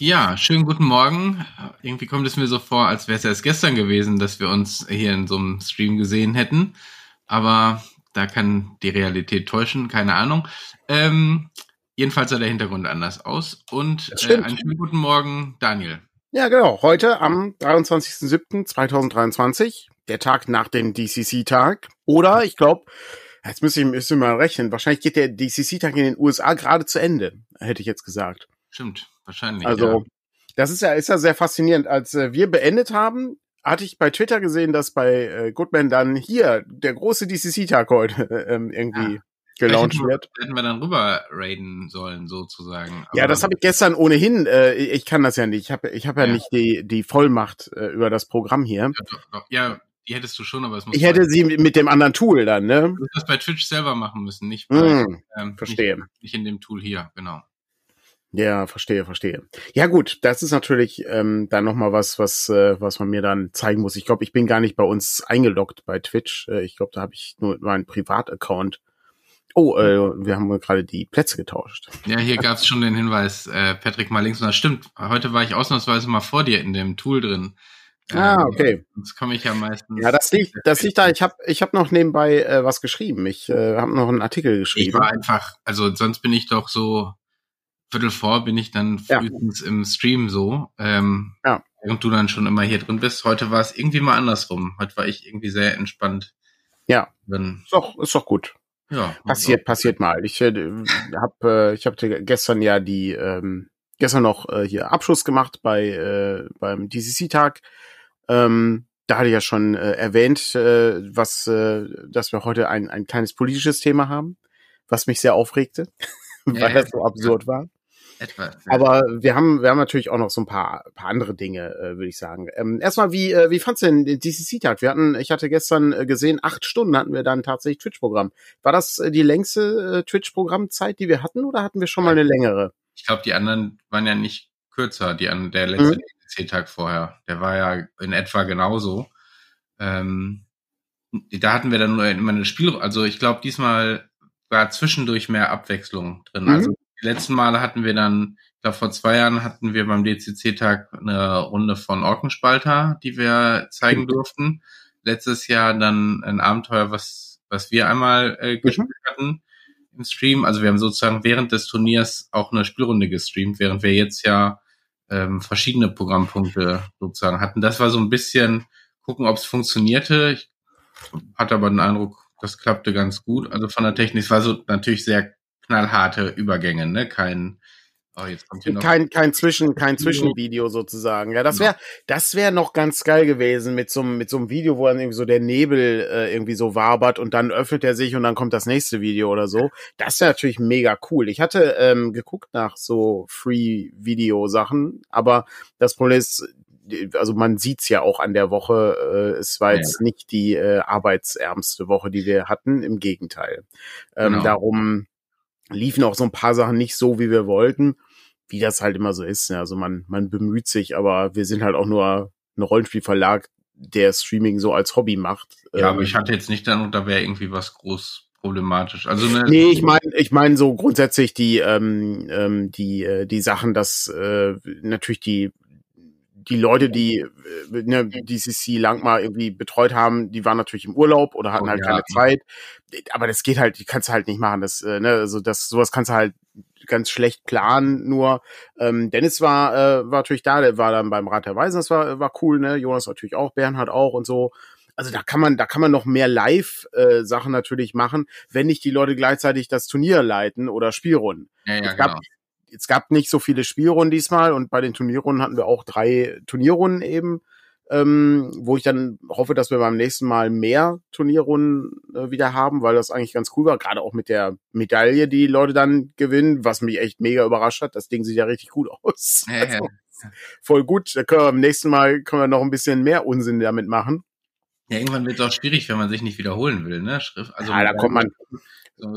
Ja, schönen guten Morgen. Irgendwie kommt es mir so vor, als wäre es erst gestern gewesen, dass wir uns hier in so einem Stream gesehen hätten. Aber da kann die Realität täuschen, keine Ahnung. Ähm, jedenfalls sah der Hintergrund anders aus. Und äh, einen schönen guten Morgen, Daniel. Ja, genau. Heute am 23.07.2023, der Tag nach dem DCC-Tag. Oder, ich glaube, jetzt müssen wir, müssen wir mal rechnen, wahrscheinlich geht der DCC-Tag in den USA gerade zu Ende, hätte ich jetzt gesagt. Stimmt, wahrscheinlich. Also, ja. das ist ja, ist ja sehr faszinierend. Als äh, wir beendet haben, hatte ich bei Twitter gesehen, dass bei äh, Goodman dann hier der große DCC-Tag heute äh, ähm, irgendwie ja. gelauncht hätten wird. Hätten wir dann rüber raiden sollen, sozusagen. Aber ja, das habe ich gestern ohnehin. Äh, ich kann das ja nicht. Ich habe ich hab ja, ja, nicht die, die Vollmacht äh, über das Programm hier. Ja, doch, doch. ja, die hättest du schon, aber es muss. Ich hätte sie mit dem anderen Tool dann, ne? Du das bei Twitch selber machen müssen, nicht bei, mm, ähm, verstehe. Nicht, nicht in dem Tool hier, genau. Ja, verstehe, verstehe. Ja gut, das ist natürlich ähm, dann noch mal was, was, äh, was man mir dann zeigen muss. Ich glaube, ich bin gar nicht bei uns eingeloggt bei Twitch. Äh, ich glaube, da habe ich nur meinen Privataccount. Oh, äh, wir haben gerade die Plätze getauscht. Ja, hier gab es schon den Hinweis, äh, Patrick mal links und das stimmt. Heute war ich ausnahmsweise mal vor dir in dem Tool drin. Ah, ähm, okay. Sonst komme ich ja meistens. Ja, das liegt, das liegt da. Ich habe, ich habe noch nebenbei äh, was geschrieben. Ich äh, habe noch einen Artikel geschrieben. Ich war einfach, also sonst bin ich doch so Viertel vor bin ich dann frühestens ja. im Stream so. Ähm, ja. Während du dann schon immer hier drin bist. Heute war es irgendwie mal andersrum. Heute war ich irgendwie sehr entspannt. Ja. Drin. Ist doch, ist doch gut. Ja. Passiert, passiert mal. Ich äh, habe, äh, ich habe gestern ja die, ähm, gestern noch äh, hier Abschluss gemacht bei äh, beim DCC-Tag. Ähm, da hatte ich ja schon äh, erwähnt, äh, was, äh, dass wir heute ein, ein kleines politisches Thema haben, was mich sehr aufregte, weil das so absurd war. Etwas. Ja. Aber wir haben, wir haben natürlich auch noch so ein paar, paar andere Dinge, äh, würde ich sagen. Ähm, erstmal, wie, äh, wie fandst du denn den DCC-Tag? Wir hatten, ich hatte gestern äh, gesehen, acht Stunden hatten wir dann tatsächlich Twitch-Programm. War das äh, die längste äh, Twitch-Programmzeit, die wir hatten, oder hatten wir schon mal eine längere? Ich glaube, die anderen waren ja nicht kürzer, die an der letzte mhm. DCC-Tag vorher. Der war ja in etwa genauso. Ähm, da hatten wir dann nur immer eine Spiel, also ich glaube, diesmal war zwischendurch mehr Abwechslung drin. Mhm. Also die letzten Male hatten wir dann, ich glaube vor zwei Jahren hatten wir beim DCC-Tag eine Runde von Orkenspalter, die wir zeigen durften. Letztes Jahr dann ein Abenteuer, was, was wir einmal äh, mhm. gespielt mhm. hatten im Stream. Also wir haben sozusagen während des Turniers auch eine Spielrunde gestreamt, während wir jetzt ja ähm, verschiedene Programmpunkte sozusagen hatten. Das war so ein bisschen gucken, ob es funktionierte. Ich hatte aber den Eindruck, das klappte ganz gut. Also von der Technik, es war so natürlich sehr knallharte Übergänge, ne? Kein Oh, jetzt kommt hier noch kein kein Zwischen kein Zwischenvideo sozusagen. Ja, das wäre das wäre noch ganz geil gewesen mit so mit so einem Video, wo dann irgendwie so der Nebel äh, irgendwie so wabert und dann öffnet er sich und dann kommt das nächste Video oder so. Das wäre natürlich mega cool. Ich hatte ähm, geguckt nach so Free Video Sachen, aber das Problem ist also man sieht's ja auch an der Woche, äh, es war jetzt ja. nicht die äh, arbeitsärmste Woche, die wir hatten, im Gegenteil. Ähm, genau. Darum liefen auch so ein paar Sachen nicht so, wie wir wollten, wie das halt immer so ist. Ne? Also man, man bemüht sich, aber wir sind halt auch nur ein Rollenspielverlag, der Streaming so als Hobby macht. Ja, ähm, aber ich hatte jetzt nicht dann, da wäre irgendwie was groß problematisch. Also ne, nee, ich meine, ich meine so grundsätzlich die ähm, ähm, die äh, die Sachen, dass äh, natürlich die die Leute, die äh, ne, DCC lang mal irgendwie betreut haben, die waren natürlich im Urlaub oder hatten oh, halt ja. keine Zeit. Aber das geht halt, die kannst du halt nicht machen. Das, äh, ne, also das, sowas kannst du halt ganz schlecht planen. Nur ähm, Dennis war, äh, war natürlich da, der war dann beim Rat der Weisen, das war, war cool, ne? Jonas natürlich auch, Bernhard auch und so. Also da kann man, da kann man noch mehr Live-Sachen äh, natürlich machen, wenn nicht die Leute gleichzeitig das Turnier leiten oder Spielrunden. Ja, ja, es gab, genau es gab nicht so viele Spielrunden diesmal und bei den Turnierrunden hatten wir auch drei Turnierrunden eben, ähm, wo ich dann hoffe, dass wir beim nächsten Mal mehr Turnierrunden äh, wieder haben, weil das eigentlich ganz cool war, gerade auch mit der Medaille, die, die Leute dann gewinnen, was mich echt mega überrascht hat. Das Ding sieht ja richtig gut aus. Ja, also, ja. Voll gut. Da können wir beim nächsten Mal können wir noch ein bisschen mehr Unsinn damit machen. Ja, irgendwann wird es auch schwierig, wenn man sich nicht wiederholen will, ne? Schrift, also ja, da kommt man,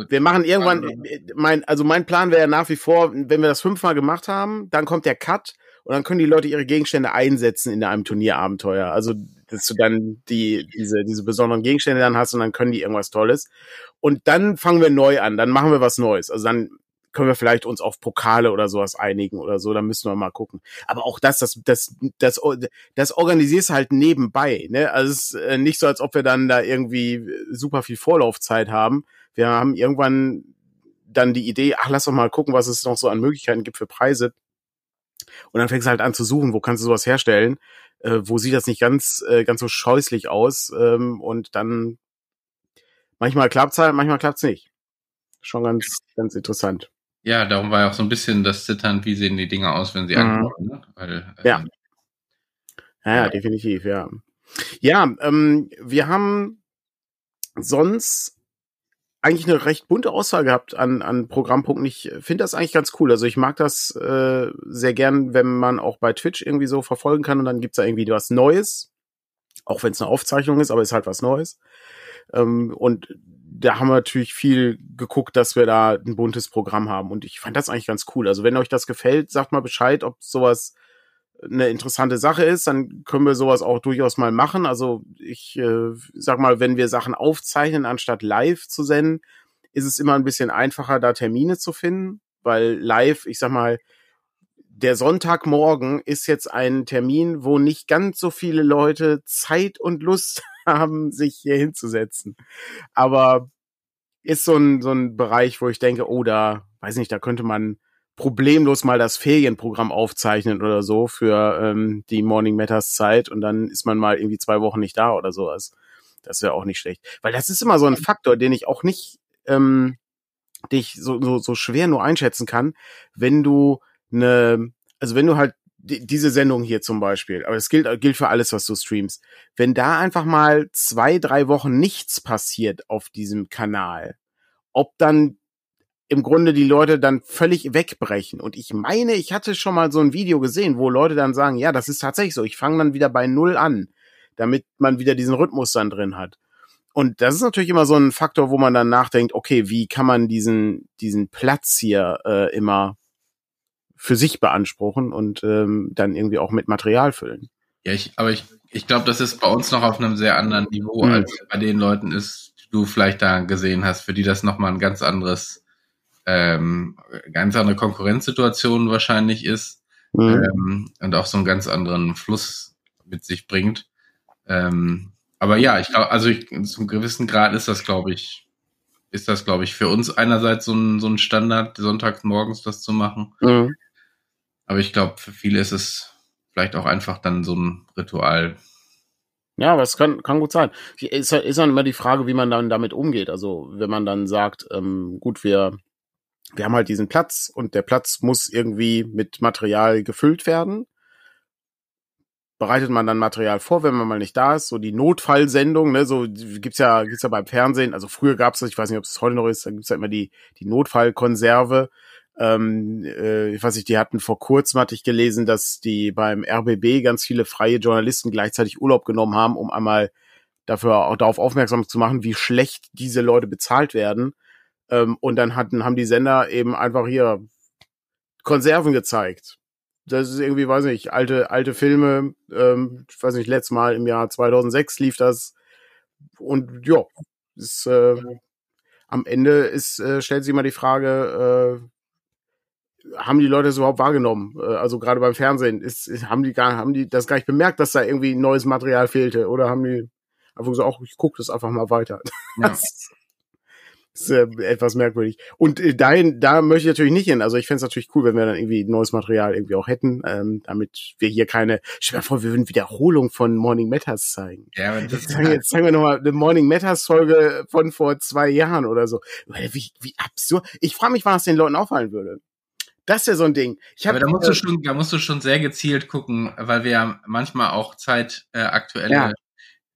wir machen irgendwann, äh, mein, also mein Plan wäre nach wie vor, wenn wir das fünfmal gemacht haben, dann kommt der Cut und dann können die Leute ihre Gegenstände einsetzen in einem Turnierabenteuer. Also, dass du dann die, diese, diese besonderen Gegenstände dann hast und dann können die irgendwas Tolles. Und dann fangen wir neu an, dann machen wir was Neues. Also dann können wir vielleicht uns auf Pokale oder sowas einigen oder so, dann müssen wir mal gucken. Aber auch das, das, das, das, das organisierst halt nebenbei, ne? Also es ist äh, nicht so, als ob wir dann da irgendwie super viel Vorlaufzeit haben. Wir haben irgendwann dann die Idee, ach, lass doch mal gucken, was es noch so an Möglichkeiten gibt für Preise. Und dann fängst du halt an zu suchen, wo kannst du sowas herstellen, äh, wo sieht das nicht ganz, äh, ganz so scheußlich aus. Ähm, und dann manchmal klappt's halt, manchmal klappt's nicht. Schon ganz, ganz interessant. Ja, darum war ja auch so ein bisschen das Zittern, wie sehen die Dinge aus, wenn sie mhm. ankommen. Ne? Weil, äh, ja. ja. Ja, definitiv, ja. Ja, ähm, wir haben sonst eigentlich eine recht bunte Auswahl gehabt an, an Programmpunkten. Ich finde das eigentlich ganz cool. Also ich mag das äh, sehr gern, wenn man auch bei Twitch irgendwie so verfolgen kann und dann gibt's da irgendwie was Neues. Auch wenn es eine Aufzeichnung ist, aber ist halt was Neues. Ähm, und da haben wir natürlich viel geguckt, dass wir da ein buntes Programm haben. Und ich fand das eigentlich ganz cool. Also wenn euch das gefällt, sagt mal Bescheid, ob sowas eine interessante Sache ist, dann können wir sowas auch durchaus mal machen. Also ich äh, sag mal, wenn wir Sachen aufzeichnen, anstatt live zu senden, ist es immer ein bisschen einfacher, da Termine zu finden, weil live, ich sag mal, der Sonntagmorgen ist jetzt ein Termin, wo nicht ganz so viele Leute Zeit und Lust haben, sich hier hinzusetzen. Aber ist so ein, so ein Bereich, wo ich denke, oh, da, weiß nicht, da könnte man problemlos mal das Ferienprogramm aufzeichnen oder so für ähm, die Morning Matters Zeit und dann ist man mal irgendwie zwei Wochen nicht da oder sowas. Das wäre auch nicht schlecht. Weil das ist immer so ein Faktor, den ich auch nicht, ähm, dich so, so, so schwer nur einschätzen kann, wenn du eine, also wenn du halt diese Sendung hier zum Beispiel, aber das gilt, gilt für alles, was du streamst. Wenn da einfach mal zwei, drei Wochen nichts passiert auf diesem Kanal, ob dann im Grunde die Leute dann völlig wegbrechen. Und ich meine, ich hatte schon mal so ein Video gesehen, wo Leute dann sagen, ja, das ist tatsächlich so, ich fange dann wieder bei Null an, damit man wieder diesen Rhythmus dann drin hat. Und das ist natürlich immer so ein Faktor, wo man dann nachdenkt, okay, wie kann man diesen, diesen Platz hier äh, immer für sich beanspruchen und ähm, dann irgendwie auch mit Material füllen. Ja, ich, aber ich, ich glaube, das ist bei uns noch auf einem sehr anderen Niveau, mhm. als bei den Leuten ist, die du vielleicht da gesehen hast, für die das nochmal ein ganz anderes ähm, ganz andere Konkurrenzsituation wahrscheinlich ist mhm. ähm, und auch so einen ganz anderen Fluss mit sich bringt. Ähm, aber ja, ich glaube, also ich, zum gewissen Grad ist das, glaube ich, ist das, glaube ich, für uns einerseits so ein, so ein Standard, sonntags morgens das zu machen. Mhm. Aber ich glaube, für viele ist es vielleicht auch einfach dann so ein Ritual. Ja, aber es kann, kann gut sein. Ist, ist dann immer die Frage, wie man dann damit umgeht. Also, wenn man dann sagt, ähm, gut, wir wir haben halt diesen Platz und der Platz muss irgendwie mit Material gefüllt werden. Bereitet man dann Material vor, wenn man mal nicht da ist, so die Notfallsendung, ne, so gibt's ja gibt's ja beim Fernsehen, also früher gab's das, ich weiß nicht, ob es heute noch ist, da gibt's ja immer die die Notfallkonserve. Ähm, äh, ich weiß nicht, die hatten vor kurzem hatte ich gelesen, dass die beim RBB ganz viele freie Journalisten gleichzeitig Urlaub genommen haben, um einmal dafür auch darauf aufmerksam zu machen, wie schlecht diese Leute bezahlt werden ähm, und dann hatten, haben die Sender eben einfach hier Konserven gezeigt. Das ist irgendwie, weiß nicht, alte, alte Filme, ähm, ich weiß nicht, letztes Mal im Jahr 2006 lief das. Und ja, ist, äh, am Ende ist, äh, stellt sich immer die Frage, äh, haben die Leute das überhaupt wahrgenommen? Äh, also gerade beim Fernsehen, ist, haben die gar, haben die das gar nicht bemerkt, dass da irgendwie neues Material fehlte? Oder haben die einfach gesagt, auch ich gucke das einfach mal weiter. Ja. Das, ist äh, etwas merkwürdig. Und äh, dahin, da möchte ich natürlich nicht hin. Also ich fände es natürlich cool, wenn wir dann irgendwie neues Material irgendwie auch hätten, ähm, damit wir hier keine, stell dir vor, wir würden Wiederholung von Morning Matters zeigen. Ja, das zeigen, jetzt zeigen wir nochmal eine Morning Matters Folge von vor zwei Jahren oder so. Wie, wie absurd. Ich frage mich, wann das den Leuten auffallen würde. Das ist ja so ein Ding. Ich hab, aber da musst, du schon, da musst du schon sehr gezielt gucken, weil wir ja manchmal auch zeitaktuelle äh, ja.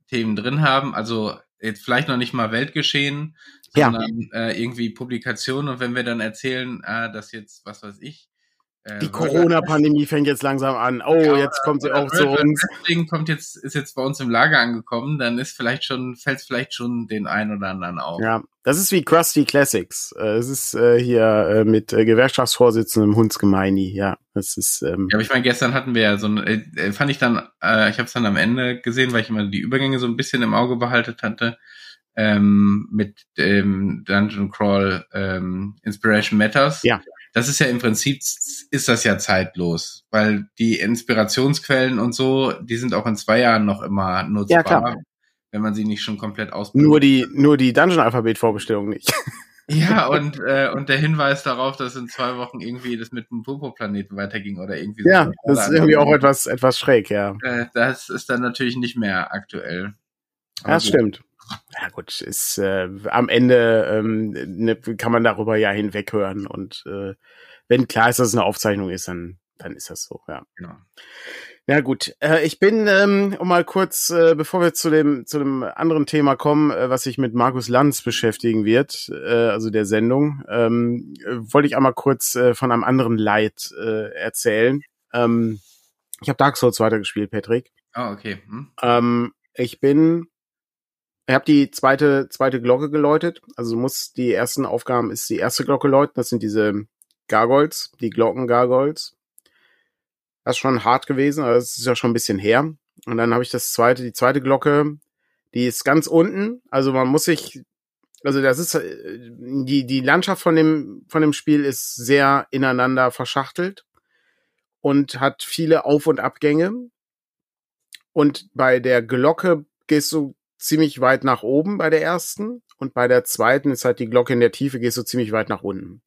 Themen drin haben. Also jetzt vielleicht noch nicht mal Weltgeschehen, sondern ja. äh, irgendwie Publikationen und wenn wir dann erzählen, ah, dass jetzt, was weiß ich, äh, die Corona-Pandemie fängt jetzt langsam an. Oh, ja, jetzt kommt sie auch zu uns. Deswegen kommt jetzt, ist jetzt bei uns im Lager angekommen, dann ist vielleicht schon, fällt es vielleicht schon den einen oder anderen auf. Ja, das ist wie Krusty Classics. Äh, es ist äh, hier äh, mit äh, Gewerkschaftsvorsitzendem Hundsgemeini, ja. Das ist. Ähm, ja, aber ich meine, gestern hatten wir ja so ein, äh, fand ich dann, äh, ich habe es dann am Ende gesehen, weil ich immer die Übergänge so ein bisschen im Auge behalten hatte ähm, mit dem Dungeon Crawl ähm, Inspiration Matters. Ja. das ist ja im Prinzip, ist das ja zeitlos, weil die Inspirationsquellen und so, die sind auch in zwei Jahren noch immer nutzbar, ja, klar. wenn man sie nicht schon komplett ausbildet. Nur die, nur die Dungeon-Alphabet-Vorbestellung nicht. Ja, und, äh, und der Hinweis darauf, dass in zwei Wochen irgendwie das mit dem Popo-Planeten weiterging oder irgendwie so. Ja, das ist irgendwie auch etwas, etwas schräg, ja. Äh, das ist dann natürlich nicht mehr aktuell. Aber das gut. stimmt. Ja gut, ist äh, am Ende ähm, ne, kann man darüber ja hinweghören und äh, wenn klar ist, dass es eine Aufzeichnung ist, dann dann ist das so, ja. Genau. Ja gut, äh, ich bin, ähm, um mal kurz, äh, bevor wir zu dem zu dem anderen Thema kommen, äh, was sich mit Markus Lanz beschäftigen wird, äh, also der Sendung, ähm, äh, wollte ich einmal kurz äh, von einem anderen Leid äh, erzählen. Ähm, ich habe Dark Souls weitergespielt, Patrick. Ah, oh, okay. Hm. Ähm, ich bin, ich habe die zweite zweite Glocke geläutet. Also muss die ersten Aufgaben ist die erste Glocke läuten. Das sind diese Gargoyles, die Glocken-Gargoyles. Das ist schon hart gewesen, aber das ist ja schon ein bisschen her. Und dann habe ich das zweite, die zweite Glocke, die ist ganz unten. Also man muss sich, also das ist die die Landschaft von dem von dem Spiel ist sehr ineinander verschachtelt und hat viele Auf- und Abgänge. Und bei der Glocke gehst du ziemlich weit nach oben bei der ersten und bei der zweiten ist halt die Glocke in der Tiefe gehst du ziemlich weit nach unten.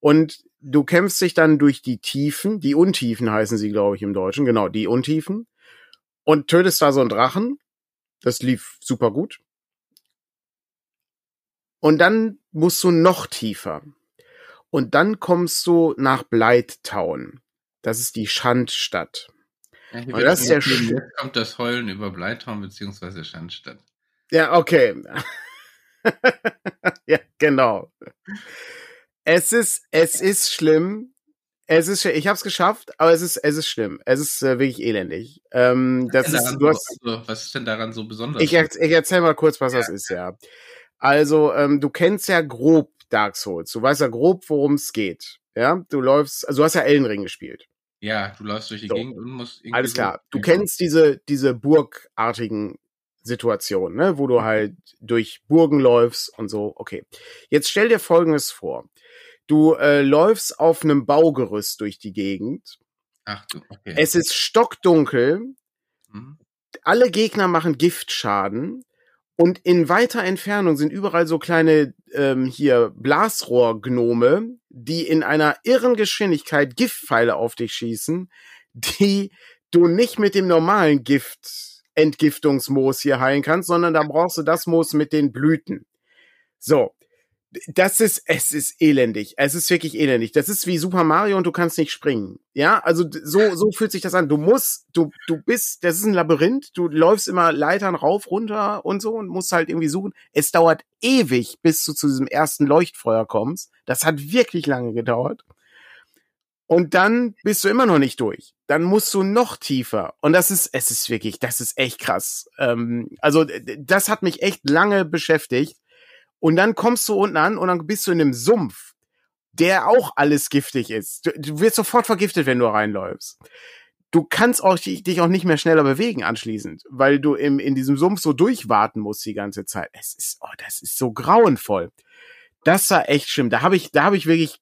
Und du kämpfst dich dann durch die Tiefen, die Untiefen heißen sie, glaube ich, im Deutschen, genau, die Untiefen, und tötest da so einen Drachen. Das lief super gut. Und dann musst du noch tiefer. Und dann kommst du nach Bleittown. Das ist die Schandstadt. Ja, und das ist Sch jetzt kommt das Heulen über Bleittown beziehungsweise Schandstadt. Ja, okay. ja, genau. Es ist, es ist schlimm. Es ist, ich habe es geschafft, aber es ist, es ist schlimm. Es ist äh, wirklich elendig. Ähm, das ist, du hast, so, was ist denn daran so besonders? Ich, ich erzähl mal kurz, was ja. das ist, ja. Also, ähm, du kennst ja grob Dark Souls. Du weißt ja grob, worum es geht. Ja, du läufst, also du hast ja Ellenring gespielt. Ja, du läufst durch die so. Gegend und musst irgendwie. Alles klar. So du kennst diese, diese burgartigen Situationen, ne, wo du mhm. halt durch Burgen läufst und so. Okay. Jetzt stell dir Folgendes vor. Du äh, läufst auf einem Baugerüst durch die Gegend. Ach du, okay. Es ist stockdunkel. Mhm. Alle Gegner machen Giftschaden. Und in weiter Entfernung sind überall so kleine ähm, hier Blasrohrgnome, die in einer irren Geschwindigkeit Giftpfeile auf dich schießen, die du nicht mit dem normalen Gift Entgiftungsmoos hier heilen kannst, sondern da brauchst du das Moos mit den Blüten. So, das ist, es ist elendig. Es ist wirklich elendig. Das ist wie Super Mario und du kannst nicht springen. Ja, also so, so fühlt sich das an. Du musst, du, du bist, das ist ein Labyrinth. Du läufst immer Leitern rauf, runter und so und musst halt irgendwie suchen. Es dauert ewig, bis du zu diesem ersten Leuchtfeuer kommst. Das hat wirklich lange gedauert. Und dann bist du immer noch nicht durch. Dann musst du noch tiefer. Und das ist, es ist wirklich, das ist echt krass. Ähm, also, das hat mich echt lange beschäftigt und dann kommst du unten an und dann bist du in einem Sumpf, der auch alles giftig ist. Du, du wirst sofort vergiftet, wenn du reinläufst. Du kannst auch dich auch nicht mehr schneller bewegen anschließend, weil du im, in diesem Sumpf so durchwarten musst die ganze Zeit. Es ist, oh, das ist so grauenvoll. Das war echt schlimm. Da habe ich, da habe ich wirklich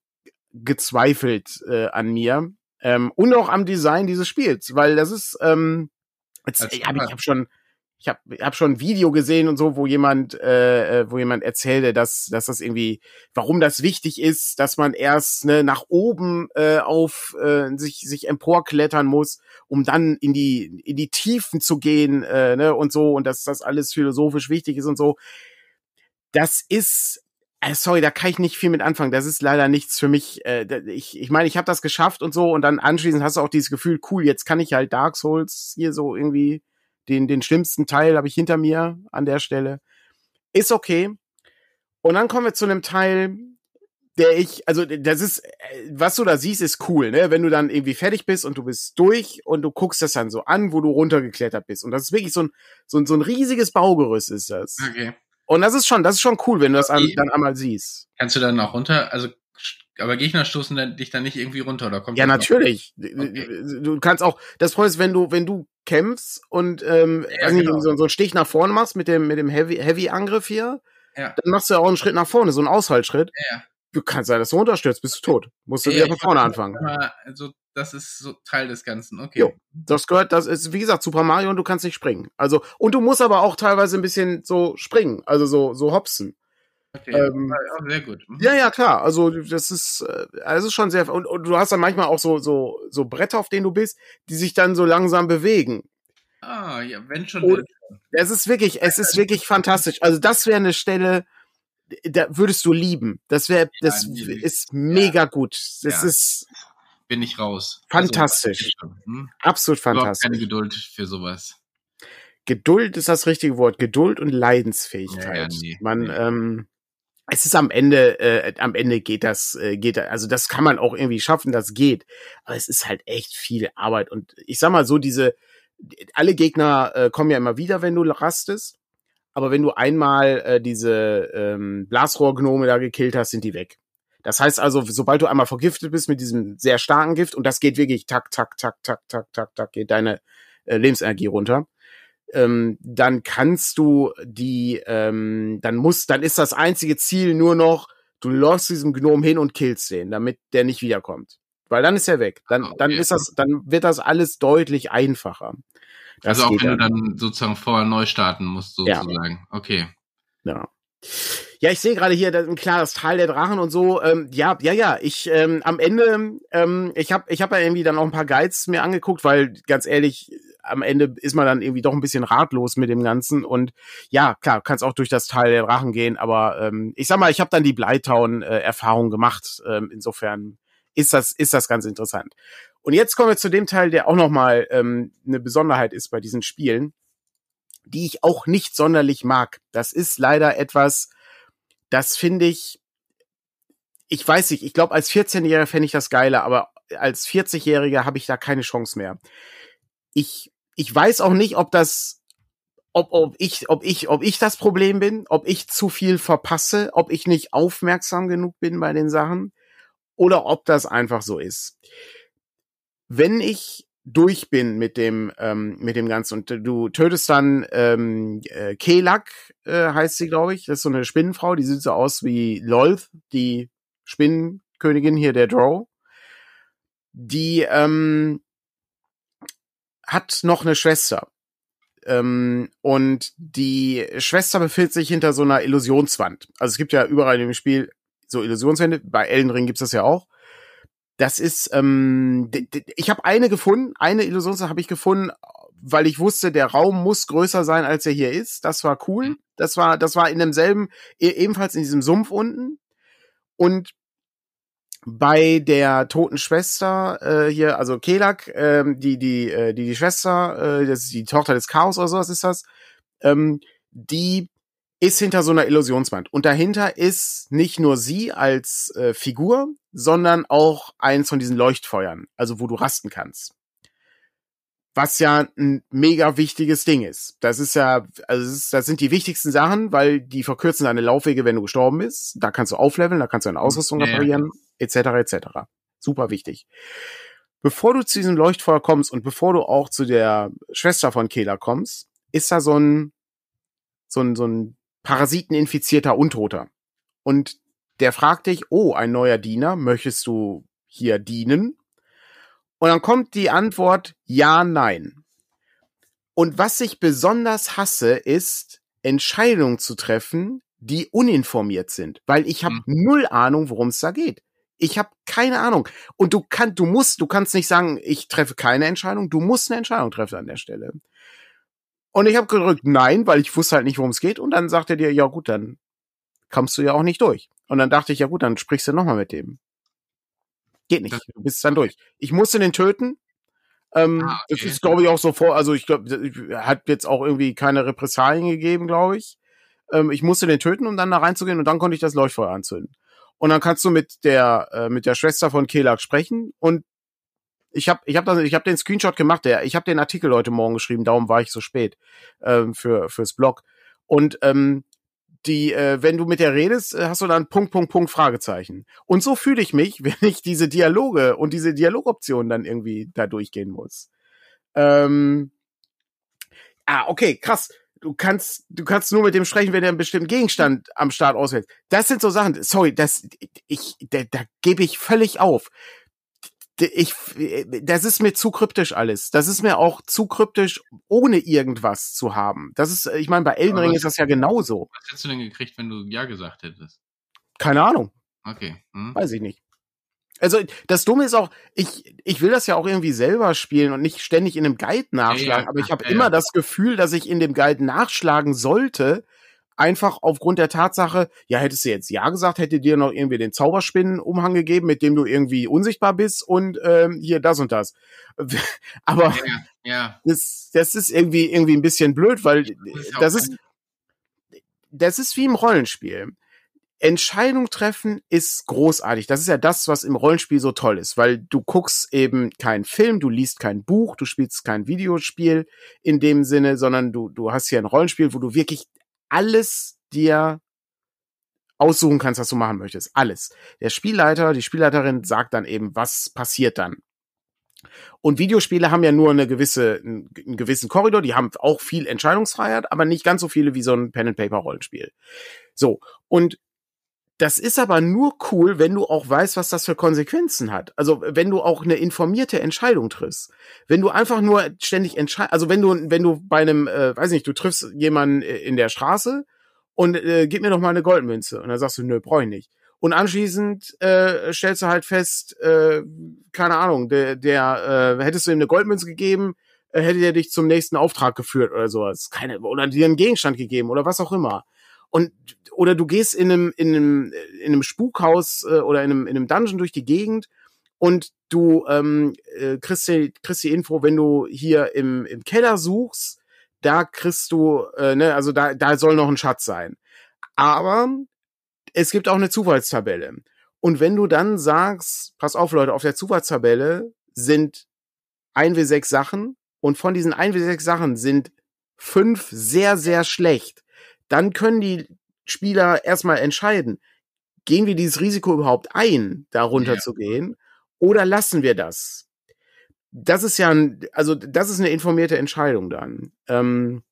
gezweifelt äh, an mir ähm, und auch am Design dieses Spiels, weil das ist, ähm, jetzt, ich habe hab schon, ich habe hab schon ein Video gesehen und so, wo jemand, äh, äh, wo jemand erzählte, dass, dass das irgendwie, warum das wichtig ist, dass man erst ne, nach oben äh, auf äh, sich sich emporklettern muss, um dann in die in die Tiefen zu gehen äh, ne, und so und dass das alles philosophisch wichtig ist und so. Das ist äh, sorry, da kann ich nicht viel mit anfangen. Das ist leider nichts für mich. Äh, ich ich meine, ich habe das geschafft und so und dann anschließend hast du auch dieses Gefühl, cool, jetzt kann ich halt Dark Souls hier so irgendwie den, den schlimmsten Teil habe ich hinter mir an der Stelle. Ist okay. Und dann kommen wir zu einem Teil, der ich, also das ist, was du da siehst, ist cool, ne? Wenn du dann irgendwie fertig bist und du bist durch und du guckst das dann so an, wo du runtergeklettert bist. Und das ist wirklich so ein, so ein, so ein riesiges Baugerüst ist das. Okay. Und das ist schon, das ist schon cool, wenn du das okay. dann einmal siehst. Kannst du dann auch runter, also aber Gegner stoßen dann, dich dann nicht irgendwie runter oder kommt Ja, natürlich. Okay. Du kannst auch, das Problem ist, wenn du, wenn du kämpfst und ähm, ja, genau. so, so einen Stich nach vorne machst mit dem, mit dem Heavy, Heavy Angriff hier, ja. dann machst du ja auch einen Schritt nach vorne, so einen Ausfallschritt. Ja. Du kannst sein, dass du runterstürzt, bist du tot. Musst du Ja, wieder von vorne anfangen. Also, das ist so Teil des Ganzen. Okay. Jo. Das gehört, das ist, wie gesagt, Super Mario und du kannst nicht springen. Also, und du musst aber auch teilweise ein bisschen so springen, also so, so hopsen. Okay. ähm, War auch sehr gut. Mhm. Ja, ja, klar. Also, das ist, äh, also ist schon sehr, und, und du hast dann manchmal auch so, so, so Bretter, auf denen du bist, die sich dann so langsam bewegen. Ah, ja, wenn schon. Und-. Es ist wirklich, es ist wirklich fantastisch. Also, das wäre eine Stelle, da würdest du lieben. Das wäre, das ich. ist mega gut. Das Ja. ist bin ich raus. Fantastisch. Also, geht schon. hm? absolut fantastisch. keine Geduld für sowas. Geduld ist das richtige Wort. Geduld und Leidensfähigkeit. Ja, ja, nee, Man, ähm, es ist am Ende, äh, am Ende geht das, äh, geht, da- also das kann man auch irgendwie schaffen, das geht. Aber es ist halt echt viel Arbeit. Und ich sag mal so, diese, alle Gegner äh, kommen ja immer wieder, wenn du rastest. Aber wenn du einmal äh, diese ähm, Blasrohrgnome da gekillt hast, sind die weg. Das heißt also, sobald du einmal vergiftet bist mit diesem sehr starken Gift, und das geht wirklich tak, tak, tak, tak, tak, tak, tak, geht deine äh, Lebensenergie runter, ähm, dann kannst du die, ähm, dann muss, dann ist das einzige Ziel nur noch, du läufst diesem Gnom hin und killst den, damit der nicht wiederkommt. Weil dann ist er weg. Dann, Ah, okay. dann ist das, dann wird das alles deutlich einfacher. Das also auch wenn du dann. dann sozusagen vorher neu starten musst, Ja. sozusagen. Okay. Ja. Ja, ich sehe gerade hier klar das Tal der Drachen und so. Ähm, ja, ja, ja. Ich ähm, am Ende, ähm, ich habe, ich habe ja irgendwie dann auch ein paar Guides mir angeguckt, weil ganz ehrlich, am Ende ist man dann irgendwie doch ein bisschen ratlos mit dem Ganzen. Und ja, klar, kannst auch durch das Tal der Drachen gehen, aber ähm, ich sag mal, ich habe dann die Bleitown-Erfahrung gemacht. Ähm, insofern ist das, ist das ganz interessant. Und jetzt kommen wir zu dem Teil, der auch nochmal ähm, eine Besonderheit ist bei diesen Spielen, die ich auch nicht sonderlich mag. Das ist leider etwas, das finde ich, ich weiß nicht, ich glaube, als 14-Jähriger fände ich das geiler, aber als 40-Jähriger habe ich da keine Chance mehr. Ich, ich weiß auch nicht, ob das, ob, ob ich, ob ich, ob ich das Problem bin, ob ich zu viel verpasse, ob ich nicht aufmerksam genug bin bei den Sachen oder ob das einfach so ist. Wenn ich durch bin mit dem ähm, mit dem Ganzen und du tötest dann ähm, äh, Kelak äh, heißt sie glaube ich das ist so eine Spinnenfrau die sieht so aus wie Lolth die Spinnenkönigin hier der Drow die ähm, hat noch eine Schwester ähm, und die Schwester befindet sich hinter so einer Illusionswand also es gibt ja überall im Spiel so Illusionswände bei Elden Ring gibt's das ja auch das ist, ähm, ich habe eine gefunden, eine Illusionssache habe ich gefunden, weil ich wusste, der Raum muss größer sein, als er hier ist. Das war cool. Das war, das war in demselben, e- ebenfalls in diesem Sumpf unten. Und bei der toten Schwester äh, hier, also Kelak, ähm, die die äh, die die Schwester, äh, das ist die Tochter des Chaos oder sowas ist das, ähm, die ist hinter so einer Illusionswand. Und dahinter ist nicht nur sie als äh, Figur, sondern auch eins von diesen Leuchtfeuern, also wo du rasten kannst. Was ja ein mega wichtiges Ding ist. Das ist ja, also das, sind die wichtigsten Sachen, weil die verkürzen deine Laufwege, wenn du gestorben bist. Da kannst du aufleveln, da kannst du deine Ausrüstung Ja, ja. reparieren, etc. etc. Super wichtig. Bevor du zu diesem Leuchtfeuer kommst und bevor du auch zu der Schwester von Kela kommst, ist da so ein so ein, so ein parasiteninfizierter Untoter. Und der fragt dich, oh, ein neuer Diener, möchtest du hier dienen? Und dann kommt die Antwort, ja, nein. Und was ich besonders hasse, ist, Entscheidungen zu treffen, die uninformiert sind, weil ich habe Hm. null Ahnung, worum es da geht. Ich habe keine Ahnung. Und du kannst, du musst, du kannst nicht sagen, ich treffe keine Entscheidung. Du musst eine Entscheidung treffen an der Stelle. Und ich habe gedrückt Nein, weil ich wusste halt nicht, worum es geht. Und dann sagt er dir, ja gut, dann kommst du ja auch nicht durch. Und dann dachte ich, ja gut, dann sprichst du nochmal mit dem. Geht nicht. Das- Du bist dann durch. Ich musste den töten. Ähm, Ah, Das okay. ist, glaube ich, auch so vor. Also ich glaube, hat jetzt auch irgendwie keine Repressalien gegeben, glaube ich. Ähm, ich musste den töten, um dann da reinzugehen und dann konnte ich das Leuchtfeuer anzünden. Und dann kannst du mit der äh, mit der Schwester von Kelak sprechen und ich habe ich hab das, ich hab den Screenshot gemacht, der ich habe den Artikel heute Morgen geschrieben, darum war ich so spät ähm, für fürs Blog und ähm, die äh, wenn du mit der redest, äh, hast du dann Punkt Punkt Punkt Fragezeichen. Und so fühle ich mich, wenn ich diese Dialoge und diese Dialogoptionen dann irgendwie da durchgehen muss. Ähm, ah, okay, krass. du kannst, du kannst nur mit dem sprechen, wenn er einen bestimmten Gegenstand am Start auswählt. Das sind so Sachen, sorry, das, ich, da, da gebe ich völlig auf. Ich, das ist mir zu kryptisch alles. Das ist mir auch zu kryptisch, ohne irgendwas zu haben. Das ist, ich meine, bei Elden Ring ist das ja genauso. Was hättest du denn gekriegt, wenn du Ja gesagt hättest? Keine Ahnung. Okay. Hm. Weiß ich nicht. Also das Dumme ist auch, ich, ich will das ja auch irgendwie selber spielen und nicht ständig in einem Guide nachschlagen, ja, ja. aber ich habe ja, immer das Gefühl, dass ich in dem Guide nachschlagen sollte, einfach aufgrund der Tatsache, ja, hättest du jetzt Ja gesagt, hätte dir noch irgendwie den Zauberspinnenumhang gegeben, mit dem du irgendwie unsichtbar bist und ähm, hier das und das. aber ja, Das, das ist irgendwie irgendwie ein bisschen blöd, weil das ist, das ist wie im Rollenspiel Entscheidung treffen ist großartig. Das ist ja das, was im Rollenspiel so toll ist, weil du guckst eben keinen Film, du liest kein Buch, du spielst kein Videospiel in dem Sinne, sondern du, du hast hier ein Rollenspiel, wo du wirklich alles dir aussuchen kannst, was du machen möchtest. Alles. Der Spielleiter, die Spielleiterin sagt dann eben, was passiert dann. Und Videospiele haben ja nur eine gewisse, einen, gewissen Korridor, die haben auch viel Entscheidungsfreiheit, aber nicht ganz so viele wie so ein Pen-and-Paper-Rollenspiel. So. Und das ist aber nur cool, wenn du auch weißt, was das für Konsequenzen hat. Also wenn du auch eine informierte Entscheidung triffst. Wenn du einfach nur ständig entscheidest, also wenn du, wenn du bei einem, äh, weiß nicht, du triffst jemanden äh, in der Straße und äh, gib mir doch mal eine Goldmünze. Und dann sagst du, nö, brauch ich nicht. Und anschließend äh, stellst du halt fest, äh, keine Ahnung, der, der äh, hättest du ihm eine Goldmünze gegeben, äh, hätte der dich zum nächsten Auftrag geführt oder sowas. Keine, oder dir einen Gegenstand gegeben oder was auch immer. Und oder du gehst in einem in einem in einem Spukhaus äh, oder in einem in einem Dungeon durch die Gegend und du ähm, äh, kriegst, die, kriegst die Info, wenn du hier im im Keller suchst, da kriegst du äh, ne, also da da soll noch ein Schatz sein. Aber es gibt auch eine Zufallstabelle. Und wenn du dann sagst, pass auf Leute, auf der Zufallstabelle sind ein w sechs Sachen und von diesen ein w sechs Sachen sind fünf sehr, sehr schlecht, dann können die Spieler erstmal entscheiden, gehen wir dieses Risiko überhaupt ein, da runterzugehen, ja. oder lassen wir das? Das ist ja ein, also das ist eine informierte Entscheidung dann. Ähm,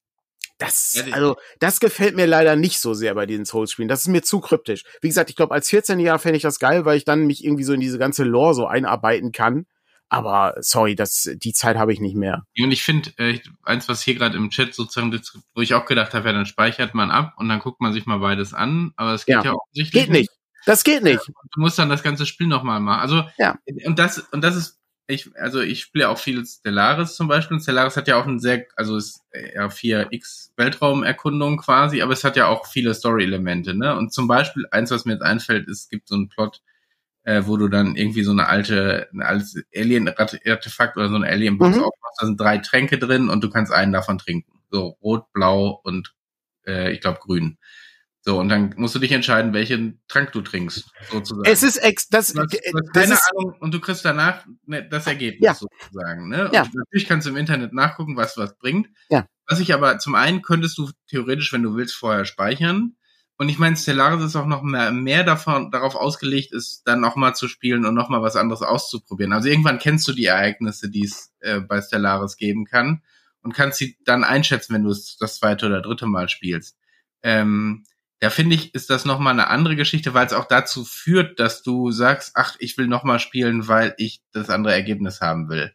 das, also, das gefällt mir leider nicht so sehr bei diesen Souls-Spielen. Das ist mir zu kryptisch. Wie gesagt, ich glaube, als 14-Jähriger fände ich das geil, weil ich dann mich irgendwie so in diese ganze Lore so einarbeiten kann. Aber sorry, das, die Zeit habe ich nicht mehr. Und ich finde, äh, eins, was hier gerade im Chat sozusagen, wo ich auch gedacht habe, ja, dann speichert man ab und dann guckt man sich mal beides an. Aber es geht ja, ja offensichtlich. Geht nicht. Das geht nicht. Du musst dann das ganze Spiel nochmal machen. Also, ja. und das, und das ist, ich, also ich spiele auch viel Stellaris zum Beispiel. Stellaris hat ja auch ein sehr, also ist ja 4x Weltraumerkundung quasi, aber es hat ja auch viele Story-Elemente, ne? Und zum Beispiel, eins, was mir jetzt einfällt, ist, es gibt so einen Plot, äh, wo du dann irgendwie so eine alte, ein altes Alien-Artefakt oder so eine Alien-Box mhm. aufmachst. Da sind drei Tränke drin und du kannst einen davon trinken. So rot, blau und äh, ich glaube grün. So, und dann musst du dich entscheiden, welchen Trank du trinkst, sozusagen. Es ist ex, das, du hast, du hast keine ist, Ahnung und du kriegst danach ne, das Ergebnis ja. sozusagen. Ne? Ja. Und natürlich kannst du im Internet nachgucken, was was bringt. Ja. Was ich aber zum einen könntest du theoretisch, wenn du willst, vorher speichern. Und ich meine, Stellaris ist auch noch mehr, mehr davon, darauf ausgelegt, ist dann noch mal zu spielen und noch mal was anderes auszuprobieren. Also irgendwann kennst du die Ereignisse, die es äh, bei Stellaris geben kann und kannst sie dann einschätzen, wenn du es das zweite oder dritte Mal spielst. Ähm, da finde ich, ist das noch mal eine andere Geschichte, weil es auch dazu führt, dass du sagst, ach, ich will noch mal spielen, weil ich das andere Ergebnis haben will.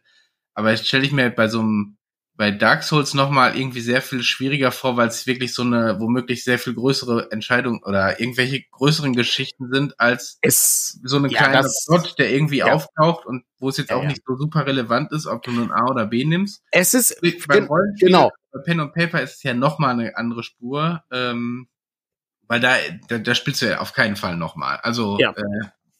Aber jetzt stelle ich mir bei so einem bei Dark Souls nochmal irgendwie sehr viel schwieriger vor, weil es wirklich so eine womöglich sehr viel größere Entscheidung oder irgendwelche größeren Geschichten sind als es, so eine ja, kleine Plot, der irgendwie ja. auftaucht und wo es jetzt ja, auch nicht so super relevant ist, ob du nun A oder B nimmst. Es ist beim Rollenspiel, genau. Bei Pen und Paper ist es ja nochmal eine andere Spur, ähm, weil da, da, da spielst du ja auf keinen Fall nochmal. Also äh,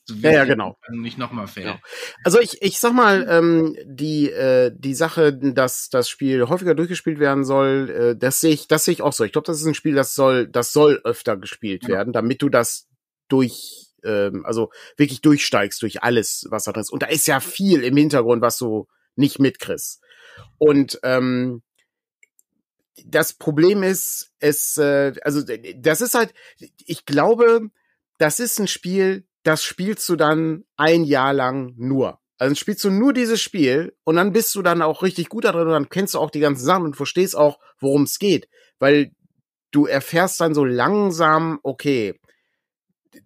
ja, ja, genau. Nicht nochmal fail. Genau. Also ich, ich sag mal, ähm, die, äh, die Sache, dass das Spiel häufiger durchgespielt werden soll, äh, das sehe ich, das sehe ich auch so. Ich glaube, das ist ein Spiel, das soll, das soll öfter gespielt genau. werden, damit du das durch, ähm, also wirklich durchsteigst durch alles, was da drin ist. Und da ist ja viel im Hintergrund, was du nicht mitkriegst. Und ähm, das Problem ist, es, äh, also das ist halt, ich glaube, das ist ein Spiel, das spielst du dann ein Jahr lang nur. Also spielst du nur dieses Spiel und dann bist du dann auch richtig gut darin und dann kennst du auch die ganzen Sachen und verstehst auch, worum es geht. Weil du erfährst dann so langsam, okay,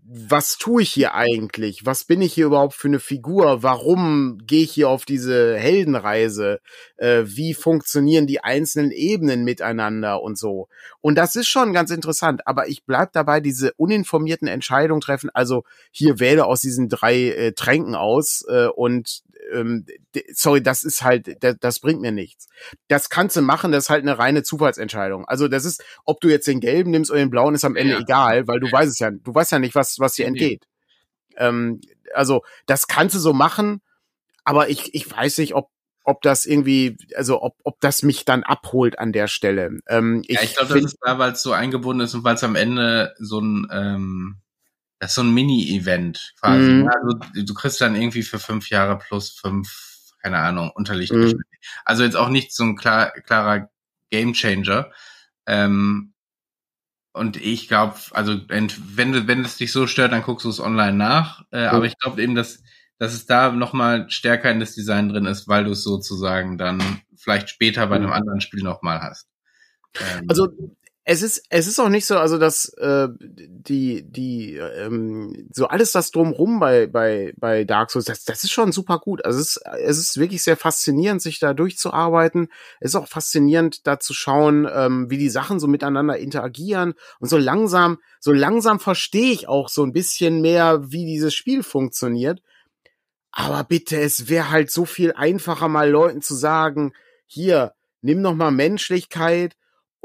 was tue ich hier eigentlich? Was bin ich hier überhaupt für eine Figur? Warum gehe ich hier auf diese Heldenreise? Äh, wie funktionieren die einzelnen Ebenen miteinander und so? Und das ist schon ganz interessant, aber ich bleib dabei, diese uninformierten Entscheidungen treffen. Also hier wähle aus diesen drei äh, Tränken aus äh, und ähm, sorry, das ist halt, das, das bringt mir nichts. Das kannst du machen, das ist halt eine reine Zufallsentscheidung. Also das ist, ob du jetzt den gelben nimmst oder den blauen, ist am Ende ja. egal, weil du ja. weißt es ja, du weißt ja nicht, was, was dir entgeht. Ähm, also das kannst du so machen, aber ich, ich weiß nicht, ob ob das irgendwie, also ob, ob das mich dann abholt an der Stelle. Ähm, ich ja, ich glaube, das ist da, weil es so eingebunden ist und weil es am Ende so ein ähm, das ist so ein Mini-Event quasi. Mhm. Also du kriegst dann irgendwie für fünf Jahre plus fünf, keine Ahnung, Unterlicht. Mhm. Also jetzt auch nicht so ein klar, klarer Gamechanger. Ähm, und ich glaube, also wenn du, wenn es dich so stört, dann guckst du es online nach. Äh, mhm. Aber ich glaube eben, dass, dass es da nochmal stärker in das Design drin ist, weil du es sozusagen dann vielleicht später bei einem mhm. anderen Spiel nochmal hast. Ähm, also es ist es ist auch nicht so, also dass äh, die die ähm, so alles das drumrum bei bei bei Dark Souls, das das ist schon super gut. Also es ist es ist wirklich sehr faszinierend, sich da durchzuarbeiten. Es ist auch faszinierend, da zu schauen, ähm, wie die Sachen so miteinander interagieren und so langsam so langsam verstehe ich auch so ein bisschen mehr, wie dieses Spiel funktioniert. Aber bitte, es wäre halt so viel einfacher, mal Leuten zu sagen, hier nimm noch mal Menschlichkeit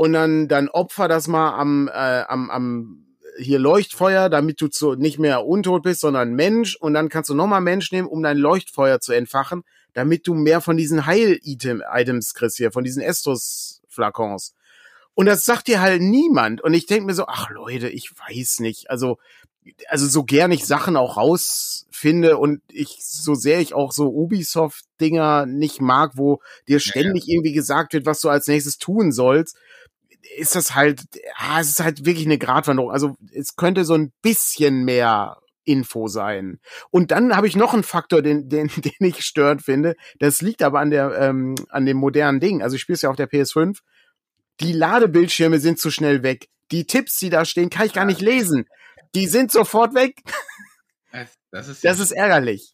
und dann dann opfer das mal am äh, am am hier Leuchtfeuer, damit du zu, nicht mehr untot bist, sondern Mensch und dann kannst du nochmal Mensch nehmen, um dein Leuchtfeuer zu entfachen, damit du mehr von diesen Heil-Items kriegst hier, von diesen Estus-Flakons. Und das sagt dir halt niemand. Und ich denk mir so, ach Leute, ich weiß nicht. Also, also so gern ich Sachen auch rausfinde und ich, so sehr ich auch so Ubisoft-Dinger nicht mag, wo dir ständig ja, ja. irgendwie gesagt wird, was du als nächstes tun sollst, ist das halt, ja, es ist halt wirklich eine Gratwanderung. Also es könnte so ein bisschen mehr Info sein. Und dann habe ich noch einen Faktor, den, den, den ich störend finde. Das liegt aber an der, ähm, an dem modernen Ding. Also ich spiele es ja auf der PS5. Die Ladebildschirme sind zu schnell weg. Die Tipps, die da stehen, kann ich gar nicht lesen. Die sind sofort weg. Das ist, das ist ärgerlich.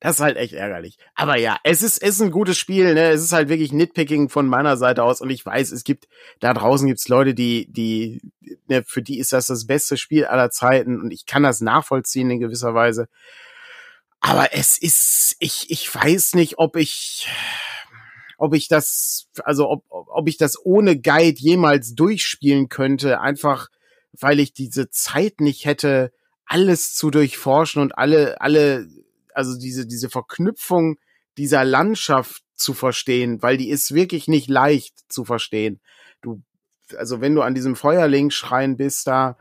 Das ist halt echt ärgerlich. Aber ja, es ist, ist ein gutes Spiel, ne? Es ist halt wirklich Nitpicking von meiner Seite aus. Und ich weiß, es gibt, da draußen gibt's Leute, die, die, ne, für die ist das das beste Spiel aller Zeiten. Und ich kann das nachvollziehen in gewisser Weise. Aber es ist, ich, ich weiß nicht, ob ich, ob ich das, also ob, ob ich das ohne Guide jemals durchspielen könnte, einfach weil ich diese Zeit nicht hätte, alles zu durchforschen und alle, alle also diese, diese Verknüpfung dieser Landschaft zu verstehen, weil die ist wirklich nicht leicht zu verstehen. Du, also wenn du an diesem Feuerlingsschrein bist, da,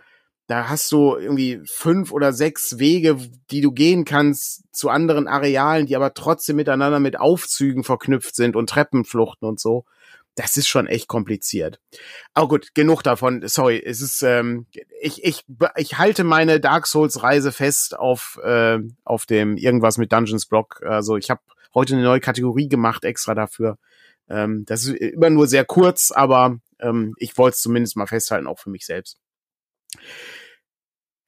da hast du irgendwie fünf oder sechs Wege, die du gehen kannst zu anderen Arealen, die aber trotzdem miteinander mit Aufzügen verknüpft sind und Treppenfluchten und so das ist schon echt kompliziert. Aber gut, genug davon. Sorry, es ist ähm, ich ich ich halte meine Dark Souls Reise fest auf äh, auf dem irgendwas mit Dungeons Block. Also ich habe heute eine neue Kategorie gemacht extra dafür. Ähm, das ist immer nur sehr kurz, aber ähm, ich wollte es zumindest mal festhalten, auch für mich selbst.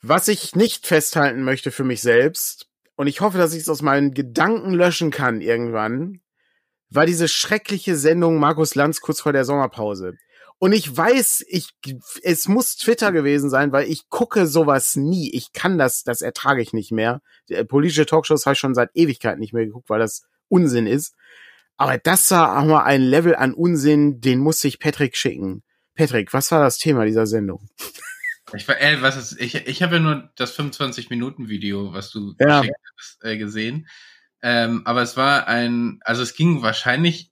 Was ich nicht festhalten möchte für mich selbst, und ich hoffe, dass ich es aus meinen Gedanken löschen kann irgendwann, war diese schreckliche Sendung Markus Lanz kurz vor der Sommerpause. Und ich weiß, ich, es muss Twitter gewesen sein, weil ich gucke sowas nie. Ich kann das, das ertrage ich nicht mehr. Die politische Talkshows habe ich schon seit Ewigkeit nicht mehr geguckt, weil das Unsinn ist. Aber das war auch mal ein Level an Unsinn, den muss ich Patrick schicken. Patrick, was war das Thema dieser Sendung? Ich, äh, was ist, ich, ich habe ja nur das 25-Minuten-Video, was du ja. hast, äh, gesehen. Ähm, aber es war ein, also es ging wahrscheinlich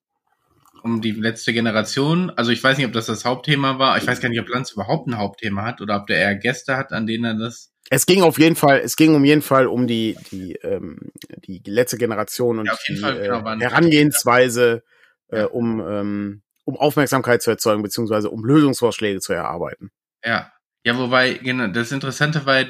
um die letzte Generation. Also ich weiß nicht, ob das das Hauptthema war. Ich weiß gar nicht, ob Lanz überhaupt ein Hauptthema hat oder ob der eher Gäste hat, an denen er das. Es ging auf jeden Fall, es ging um jeden Fall um die die ähm, die letzte Generation und ja, die Fall, genau, äh, Herangehensweise, äh, um ähm, um Aufmerksamkeit zu erzeugen beziehungsweise um Lösungsvorschläge zu erarbeiten. Ja, ja, wobei genau das Interessante war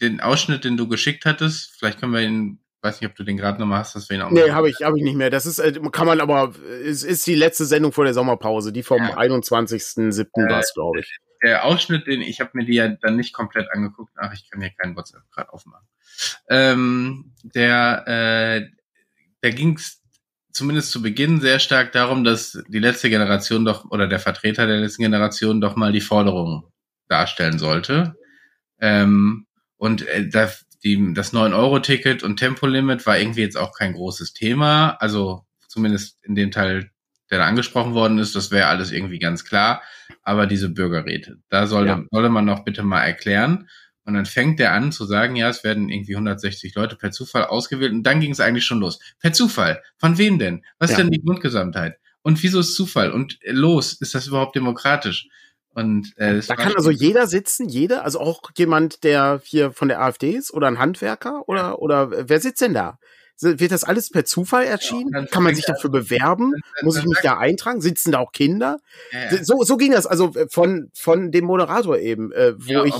den Ausschnitt, den du geschickt hattest. Vielleicht können wir ihn weiß nicht, ob du den gerade nochmal hast, dass wir ihn auch Nee, habe ich, hab ich nicht mehr. Das ist, äh, kann man aber, es ist die letzte Sendung vor der Sommerpause, die vom ja. 21.07. Äh, war es, glaube ich. Der Ausschnitt, den ich habe mir die ja dann nicht komplett angeguckt. Ach, ich kann hier keinen WhatsApp gerade aufmachen. Ähm, der, äh, da ging es zumindest zu Beginn sehr stark darum, dass die letzte Generation doch oder der Vertreter der letzten Generation doch mal die Forderungen darstellen sollte. Ähm, und äh, das, die, das 9-Euro-Ticket und Tempolimit war irgendwie jetzt auch kein großes Thema. Also zumindest in dem Teil, der da angesprochen worden ist, das wäre alles irgendwie ganz klar. Aber diese Bürgerräte, da sollte, ja. solle man noch bitte mal erklären. Und dann fängt er an zu sagen, ja, es werden irgendwie 160 Leute per Zufall ausgewählt. Und dann ging es eigentlich schon los. Per Zufall. Von wem denn? Was ja. ist denn die Grundgesamtheit? Und wieso ist Zufall? Und los, ist das überhaupt demokratisch? Und äh, da kann also jeder sitzen, jeder, also auch jemand, der hier von der AfD ist oder ein Handwerker oder ja. oder wer sitzt denn da? Wird das alles per Zufall erschienen? Ja, Kann man sich dafür bewerben? Dann, dann, Muss ich mich da eintragen? Sitzen da auch Kinder? Ja, so, so ging das also äh, von von dem Moderator eben, äh, wo ich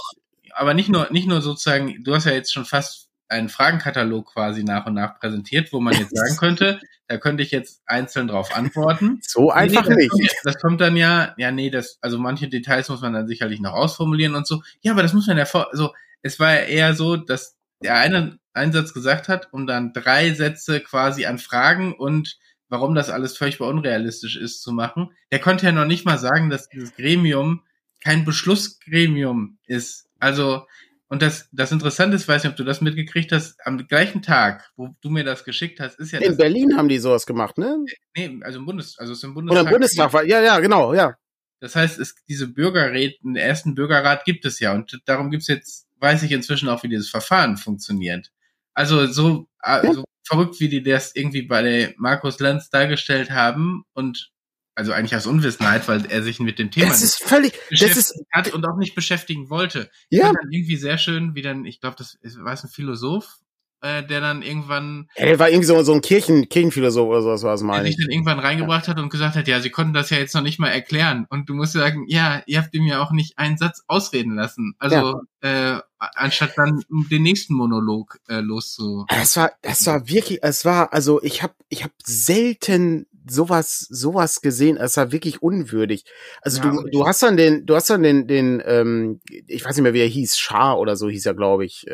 aber nicht nur, nicht nur sozusagen, du hast ja jetzt schon fast einen Fragenkatalog quasi nach und nach präsentiert, wo man jetzt sagen könnte, da könnte ich jetzt einzeln drauf antworten. So einfach nee, nicht. Kommt, das kommt dann ja, ja, nee, das, also manche Details muss man dann sicherlich noch ausformulieren und so. Ja, aber das muss man ja vor, also es war ja eher so, dass der eine Einsatz gesagt hat, um dann drei Sätze quasi an Fragen und warum das alles völlig unrealistisch ist zu machen. Der konnte ja noch nicht mal sagen, dass dieses Gremium kein Beschlussgremium ist. Also, und das, das Interessante ist, weiß nicht, ob du das mitgekriegt hast, am gleichen Tag, wo du mir das geschickt hast, ist ja. In Berlin haben die sowas gemacht, ne? Nee, also im Bundes, also es ist im Bundestag. Oder im Bundestag, war, ja, ja, genau, ja. Das heißt, es, diese Bürgerräte, den ersten Bürgerrat gibt es ja und darum gibt's jetzt, weiß ich inzwischen auch, wie dieses Verfahren funktioniert. Also so, ja. so verrückt, wie die das irgendwie bei Markus Lanz dargestellt haben und also eigentlich aus Unwissenheit, weil er sich mit dem Thema das ist völlig, das ist, hat und auch nicht beschäftigen wollte. Ja. dann irgendwie sehr schön, wie dann, ich glaube, das ist, weiß ein Philosoph, äh, der dann irgendwann. Ja, der war irgendwie so, so ein Kirchen, Kirchenphilosoph oder sowas, was meine ich. Der sich dann irgendwann reingebracht hat und gesagt hat, ja, sie konnten das ja jetzt noch nicht mal erklären. Und du musst sagen, ja, ihr habt ihm ja auch nicht einen Satz ausreden lassen. Also, ja. äh, anstatt dann den nächsten Monolog äh, loszu. Das war, das war wirklich, es war, also ich habe, ich habe selten sowas, sowas gesehen. Es war wirklich unwürdig. Also ja, du, du hast dann den, du hast dann den, den, ähm, ich weiß nicht mehr, wie er hieß, Schar oder so hieß er, glaube ich, äh,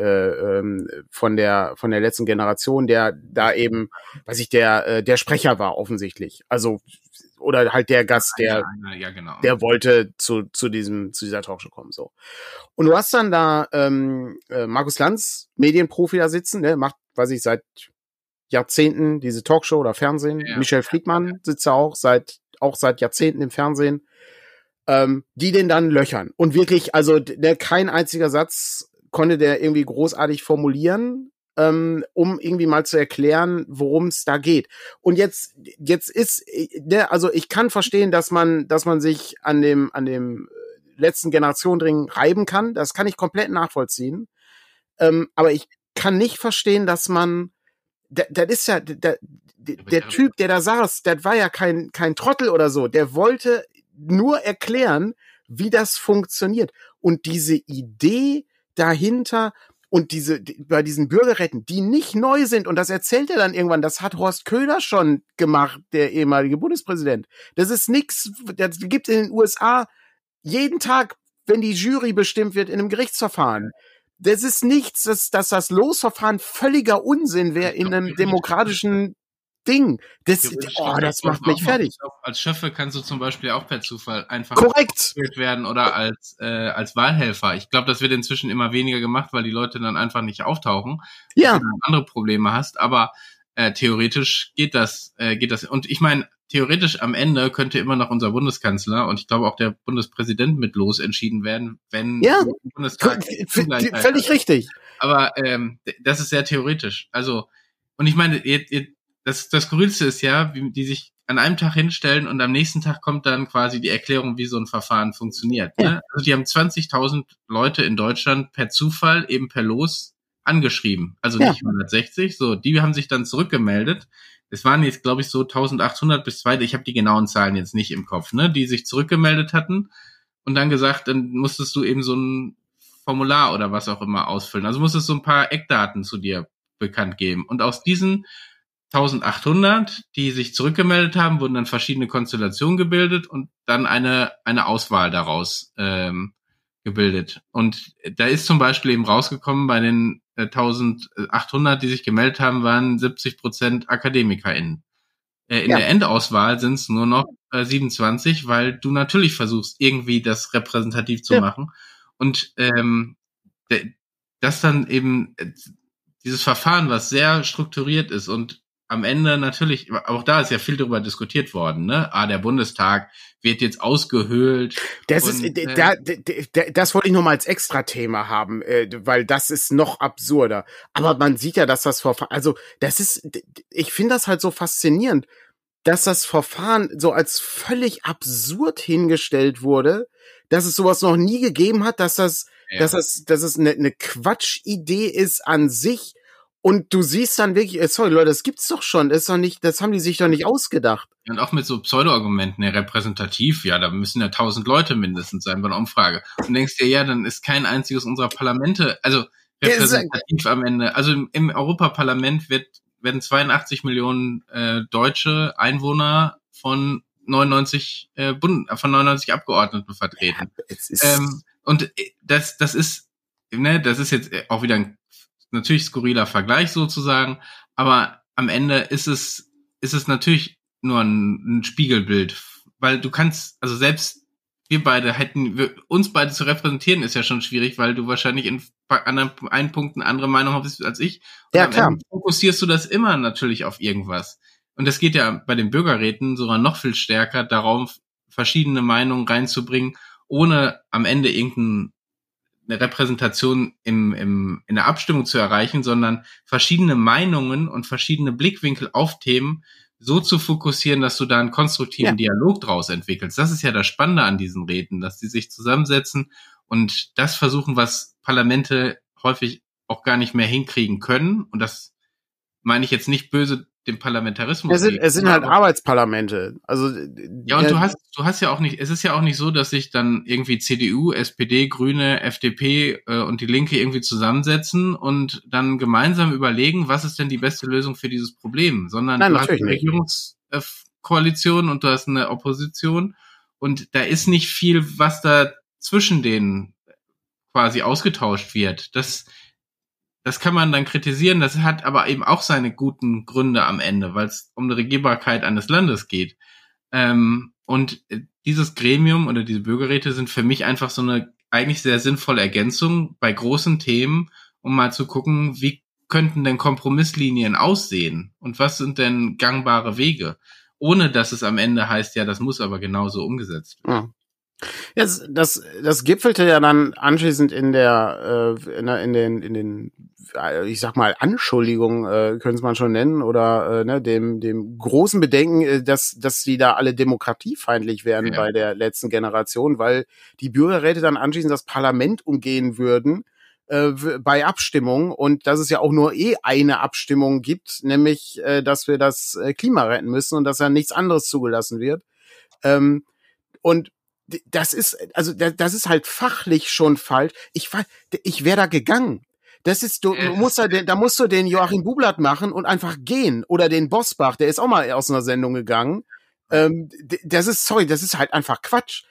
ähm, von der, von der letzten Generation, der da eben, weiß ich, der, äh, der Sprecher war offensichtlich. Also oder halt der Gast, der, ja, ja, ja, genau. der wollte zu, zu diesem, zu dieser Talkshow kommen, so. Und du hast dann da ähm, äh, Markus Lanz, Medienprofi da sitzen, ne, macht, weiß ich, seit Jahrzehnten diese Talkshow oder Fernsehen. Ja. Michel Friedmann sitzt ja auch seit auch seit Jahrzehnten im Fernsehen. Ähm, die den dann löchern. Und wirklich, also der, kein einziger Satz konnte der irgendwie großartig formulieren, ähm, um irgendwie mal zu erklären, worum es da geht. Und jetzt, jetzt ist, der, ne, also ich kann verstehen, dass man, dass man sich an dem, an dem letzten Generationenring reiben kann. Das kann ich komplett nachvollziehen. Ähm, aber ich kann nicht verstehen, dass man das ist ja, der, der Typ, der da saß, der war ja kein, kein Trottel oder so. Der wollte nur erklären, wie das funktioniert. Und diese Idee dahinter und diese, bei diesen Bürgerretten, die nicht neu sind, und das erzählt er dann irgendwann, das hat Horst Köhler schon gemacht, der ehemalige Bundespräsident. Das ist nix, das gibt in den USA jeden Tag, wenn die Jury bestimmt wird in einem Gerichtsverfahren das ist nichts, dass, dass das Losverfahren völliger Unsinn wäre in einem demokratischen Ding. Das, oh, das macht mich fertig. Als Schöffe kannst du zum Beispiel auch per Zufall einfach korrekt werden oder als äh, als Wahlhelfer. Ich glaube, das wird inzwischen immer weniger gemacht, weil die Leute dann einfach nicht auftauchen. Ja. Du andere Probleme hast, aber äh, theoretisch geht das, äh, geht das. Und ich meine, theoretisch am Ende könnte immer noch unser Bundeskanzler und ich glaube auch der Bundespräsident mit los entschieden werden, wenn ja, Bundestag völlig richtig. Aber ähm, das ist sehr theoretisch. Also und ich meine, ihr, ihr, das das Skurrilste ist ja, wie die sich an einem Tag hinstellen und am nächsten Tag kommt dann quasi die Erklärung, wie so ein Verfahren funktioniert. Ja. Ne? Also die haben 20.000 Leute in Deutschland per Zufall eben per Los angeschrieben. Also ja. nicht 160. So, die haben sich dann zurückgemeldet es waren jetzt, glaube ich, so 1800 bis 2, ich habe die genauen Zahlen jetzt nicht im Kopf, ne, die sich zurückgemeldet hatten und dann gesagt, dann musstest du eben so ein Formular oder was auch immer ausfüllen. Also musstest du ein paar Eckdaten zu dir bekannt geben. Und aus diesen 1800, die sich zurückgemeldet haben, wurden dann verschiedene Konstellationen gebildet und dann eine, eine Auswahl daraus ähm, gebildet. Und da ist zum Beispiel eben rausgekommen, bei den 1800, äh, die sich gemeldet haben, waren 70 Prozent AkademikerInnen. Äh, in ja. der Endauswahl sind es nur noch äh, 27, weil du natürlich versuchst, irgendwie das repräsentativ zu ja. machen. Und ähm, das dann eben äh, dieses Verfahren, was sehr strukturiert ist und am Ende natürlich, auch da ist ja viel darüber diskutiert worden, ne? Ah, der Bundestag wird jetzt ausgehöhlt. Das und, ist, äh, da, da, das wollte ich noch mal als Extra-Thema haben, äh, weil das ist noch absurder. Aber man sieht ja, dass das Verfahren, also das ist, ich finde das halt so faszinierend, dass das Verfahren so als völlig absurd hingestellt wurde, dass es sowas noch nie gegeben hat, dass das, ja. dass das, dass es eine, eine Quatschidee ist an sich und du siehst dann wirklich, äh, sorry Leute, das gibt's doch schon, das ist doch nicht, das haben die sich doch nicht ausgedacht. Und auch mit so Pseudo-Argumenten, ja, repräsentativ, ja, da müssen ja tausend Leute mindestens sein bei einer Umfrage. Und denkst dir, ja, dann ist kein einziges unserer Parlamente, also repräsentativ am Ende. Also im, im Europaparlament wird, werden 82 Millionen äh, deutsche Einwohner von 99 äh, Bund, von 99 Abgeordneten vertreten. Ja, ähm, und äh, das, das ist, ne, das ist jetzt auch wieder ein natürlich skurriler Vergleich sozusagen, aber am Ende ist es, ist es natürlich nur ein, ein Spiegelbild, weil du kannst, also selbst wir beide hätten, wir, uns beide zu repräsentieren ist ja schon schwierig, weil du wahrscheinlich in anderen einen Punkten andere Meinung hast als ich. Und ja, klar. fokussierst du das immer natürlich auf irgendwas. Und das geht ja bei den Bürgerräten sogar noch viel stärker darauf, verschiedene Meinungen reinzubringen, ohne am Ende irgendein eine Repräsentation im, im, in der Abstimmung zu erreichen, sondern verschiedene Meinungen und verschiedene Blickwinkel auf Themen so zu fokussieren, dass du da einen konstruktiven ja. Dialog draus entwickelst. Das ist ja das Spannende an diesen Reden, dass die sich zusammensetzen und das versuchen, was Parlamente häufig auch gar nicht mehr hinkriegen können. Und das meine ich jetzt nicht böse dem Parlamentarismus. Es sind, es sind halt Arbeitsparlamente. Also ja, und du hast du hast ja auch nicht. Es ist ja auch nicht so, dass sich dann irgendwie CDU, SPD, Grüne, FDP äh, und die Linke irgendwie zusammensetzen und dann gemeinsam überlegen, was ist denn die beste Lösung für dieses Problem, sondern Nein, du hast eine Regierungskoalition und du hast eine Opposition und da ist nicht viel, was da zwischen denen quasi ausgetauscht wird. Das das kann man dann kritisieren, das hat aber eben auch seine guten Gründe am Ende, weil es um die Regierbarkeit eines Landes geht. Ähm, und dieses Gremium oder diese Bürgerräte sind für mich einfach so eine eigentlich sehr sinnvolle Ergänzung bei großen Themen, um mal zu gucken, wie könnten denn Kompromisslinien aussehen und was sind denn gangbare Wege, ohne dass es am Ende heißt, ja, das muss aber genauso umgesetzt werden. Das, das, das gipfelte ja dann anschließend in der, äh, in, in den, in den, äh, ich sag mal, Anschuldigungen, äh, können es man schon nennen, oder äh, ne, dem, dem großen Bedenken, äh, dass, dass sie da alle demokratiefeindlich wären ja. bei der letzten Generation, weil die Bürgerräte dann anschließend das Parlament umgehen würden äh, bei Abstimmungen und dass es ja auch nur eh eine Abstimmung gibt, nämlich, äh, dass wir das äh, Klima retten müssen und dass ja nichts anderes zugelassen wird. Ähm, und das ist, also das ist halt fachlich schon falsch. Ich, ich wäre da gegangen. Das ist, du, du musst da, da musst du den Joachim Bublatt machen und einfach gehen. Oder den Bosbach, der ist auch mal aus einer Sendung gegangen. Ähm, das ist, sorry, das ist halt einfach Quatsch.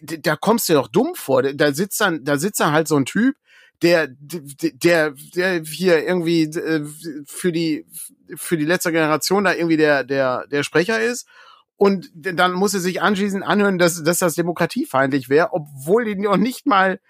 Da kommst du dir doch dumm vor. Da sitzt dann, da sitzt dann halt so ein Typ, der, der, der hier irgendwie äh, für die, für die letzte Generation da irgendwie der, der, der Sprecher ist und dann muss er sich anschließend anhören, dass, dass das demokratiefeindlich wäre, obwohl die noch nicht mal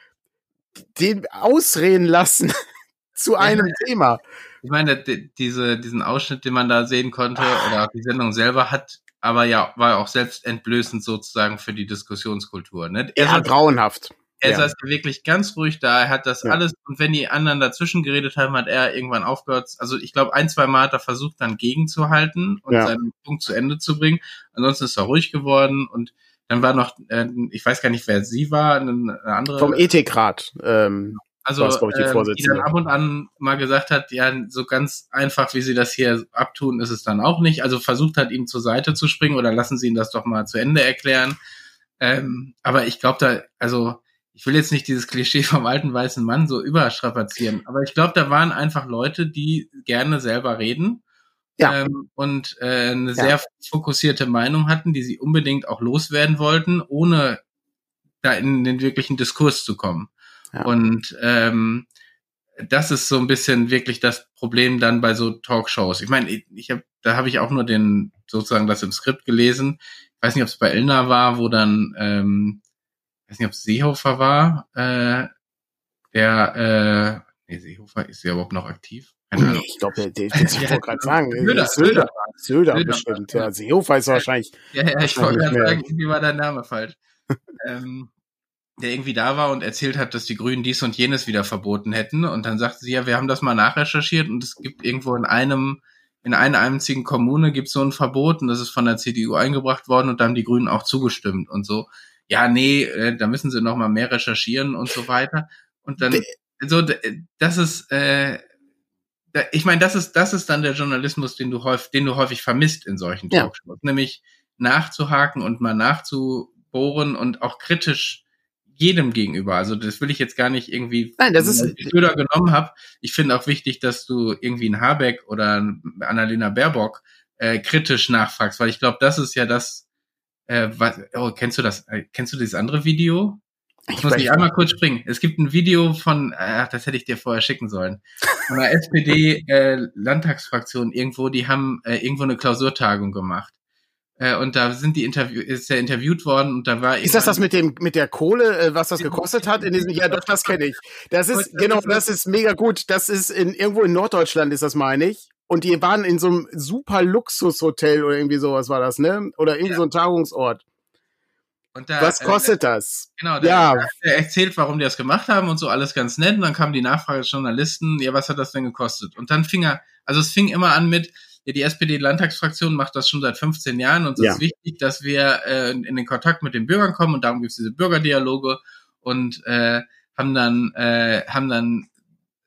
den ausreden lassen zu einem ja, Thema. Ich meine, diese, diesen Ausschnitt, den man da sehen konnte, ah. oder die Sendung selber hat, aber ja, war auch selbst entblößend sozusagen für die Diskussionskultur. Ne? Er ja, grauenhaft. Er ja. saß wirklich ganz ruhig da, er hat das ja. alles, und wenn die anderen dazwischen geredet haben, hat er irgendwann aufgehört. Also ich glaube, ein, zwei Mal hat er versucht, dann gegenzuhalten und ja. seinen Punkt zu Ende zu bringen. Ansonsten ist er ruhig geworden und dann war noch, äh, ich weiß gar nicht, wer sie war, eine, eine andere. Vom Ethikrat. Ähm, also, ich, die, äh, die dann ab und an mal gesagt hat, ja, so ganz einfach, wie sie das hier abtun, ist es dann auch nicht. Also versucht hat, ihm zur Seite zu springen oder lassen Sie ihn das doch mal zu Ende erklären. Ähm, aber ich glaube da, also ich will jetzt nicht dieses Klischee vom alten weißen Mann so überstrapazieren, aber ich glaube, da waren einfach Leute, die gerne selber reden ja. ähm, und äh, eine ja. sehr fokussierte Meinung hatten, die sie unbedingt auch loswerden wollten, ohne da in den wirklichen Diskurs zu kommen. Ja. Und ähm, das ist so ein bisschen wirklich das Problem dann bei so Talkshows. Ich meine, ich, hab, da habe ich auch nur den sozusagen das im Skript gelesen. Ich weiß nicht, ob es bei Elna war, wo dann, ähm, ich weiß nicht, ob es Seehofer war, äh, der, äh, nee, Seehofer ist ja überhaupt noch aktiv. Nee, ich glaube, der, der, der ich wollte gerade sagen, Söder, Söder, Söder, Söder bestimmt. Ja, Seehofer ist wahrscheinlich. Ja, ja, ich wollte gerade sagen, irgendwie war dein Name falsch. ähm, der irgendwie da war und erzählt hat, dass die Grünen dies und jenes wieder verboten hätten. Und dann sagte sie, ja, wir haben das mal nachrecherchiert und es gibt irgendwo in einem, in einer einzigen Kommune gibt es so ein Verbot und das ist von der CDU eingebracht worden und da haben die Grünen auch zugestimmt und so. Ja, nee, äh, da müssen sie noch mal mehr recherchieren und so weiter. Und dann, so, das ist, äh, ich meine, das ist, das ist dann der Journalismus, den du häufig, den du häufig vermisst in solchen Talkshows, ja. nämlich nachzuhaken und mal nachzubohren und auch kritisch jedem gegenüber. Also das will ich jetzt gar nicht irgendwie Nein, das ist Söder genommen habe. Ich finde auch wichtig, dass du irgendwie ein Habeck oder Annalena Baerbock äh, kritisch nachfragst, weil ich glaube, das ist ja das. Äh, was, oh, kennst du das? Äh, kennst du dieses andere Video? Ich, ich muss dich einmal kurz springen. Es gibt ein Video von, ach, das hätte ich dir vorher schicken sollen, von der SPD-Landtagsfraktion äh, irgendwo, die haben äh, irgendwo eine Klausurtagung gemacht. Äh, und da sind die Interview ist er interviewt worden und da war ist das das mit dem mit der Kohle äh, was das gekostet hat in diesem ja doch das kenne ich. Das ist genau das ist mega gut. Das ist in irgendwo in Norddeutschland ist das meine ich. Und die waren in so einem super Luxushotel oder irgendwie sowas war das ne? Oder irgendwie ja. so ein Tagungsort. Da, was äh, kostet äh, das? genau der, ja. der erzählt warum die das gemacht haben und so alles ganz nett. Und dann kam die Nachfrage des Journalisten ja was hat das denn gekostet? Und dann fing er also es fing immer an mit ja, die SPD-Landtagsfraktion macht das schon seit 15 Jahren und es ja. ist wichtig, dass wir äh, in den Kontakt mit den Bürgern kommen und darum gibt es diese Bürgerdialoge und äh, haben dann, äh, haben dann,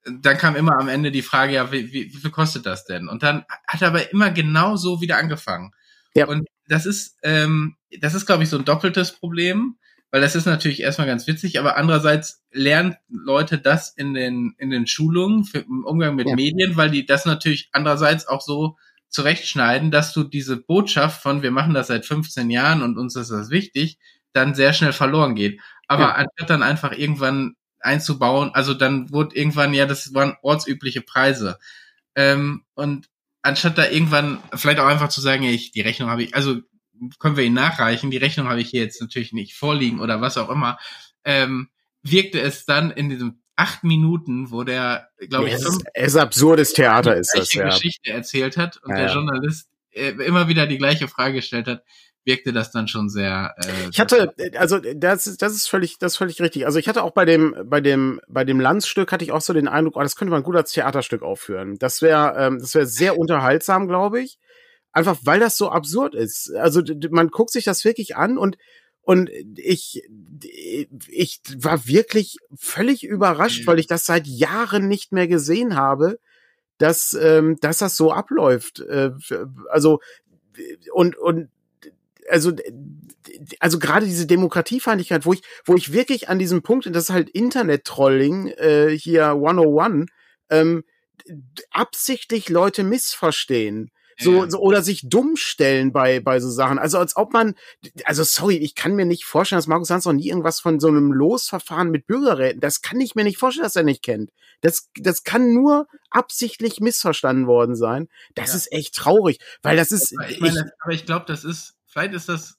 dann kam immer am Ende die Frage, ja, wie, wie, wie viel kostet das denn? Und dann hat er aber immer genau so wieder angefangen. Ja. Und das ist, ähm, das ist, glaube ich, so ein doppeltes Problem weil das ist natürlich erstmal ganz witzig, aber andererseits lernen Leute das in den, in den Schulungen für, im Umgang mit ja. Medien, weil die das natürlich andererseits auch so zurechtschneiden, dass du diese Botschaft von wir machen das seit 15 Jahren und uns ist das wichtig, dann sehr schnell verloren geht. Aber ja. anstatt dann einfach irgendwann einzubauen, also dann wurde irgendwann, ja, das waren ortsübliche Preise. Ähm, und anstatt da irgendwann vielleicht auch einfach zu sagen, ich, die Rechnung habe ich, also können wir ihn nachreichen. Die Rechnung habe ich hier jetzt natürlich nicht vorliegen oder was auch immer. Ähm, wirkte es dann in diesem acht Minuten, wo der, glaube ich, fünf, es ist absurdes Theater ist das, ja. Geschichte erzählt hat und ja, der Journalist äh, immer wieder die gleiche Frage gestellt hat, wirkte das dann schon sehr. Äh, ich hatte, also das ist das ist völlig das ist völlig richtig. Also ich hatte auch bei dem bei dem bei dem Landsstück hatte ich auch so den Eindruck, oh, das könnte man gut als Theaterstück aufführen. Das wäre ähm, das wäre sehr unterhaltsam, glaube ich. Einfach weil das so absurd ist. Also man guckt sich das wirklich an und und ich, ich war wirklich völlig überrascht, weil ich das seit Jahren nicht mehr gesehen habe, dass, ähm, dass das so abläuft. Äh, also, und, und, also, also gerade diese Demokratiefeindlichkeit, wo ich, wo ich wirklich an diesem Punkt, das ist halt Internet-Trolling, äh, hier 101, ähm, absichtlich Leute missverstehen so, so oder sich dumm stellen bei bei so Sachen. Also als ob man, also sorry, ich kann mir nicht vorstellen, dass Markus Hans noch nie irgendwas von so einem Losverfahren mit Bürgerräten. Das kann ich mir nicht vorstellen, dass er nicht kennt. Das das kann nur absichtlich missverstanden worden sein. Das ja. ist echt traurig, weil das ist. Aber ich, meine, aber ich glaube, das ist vielleicht ist das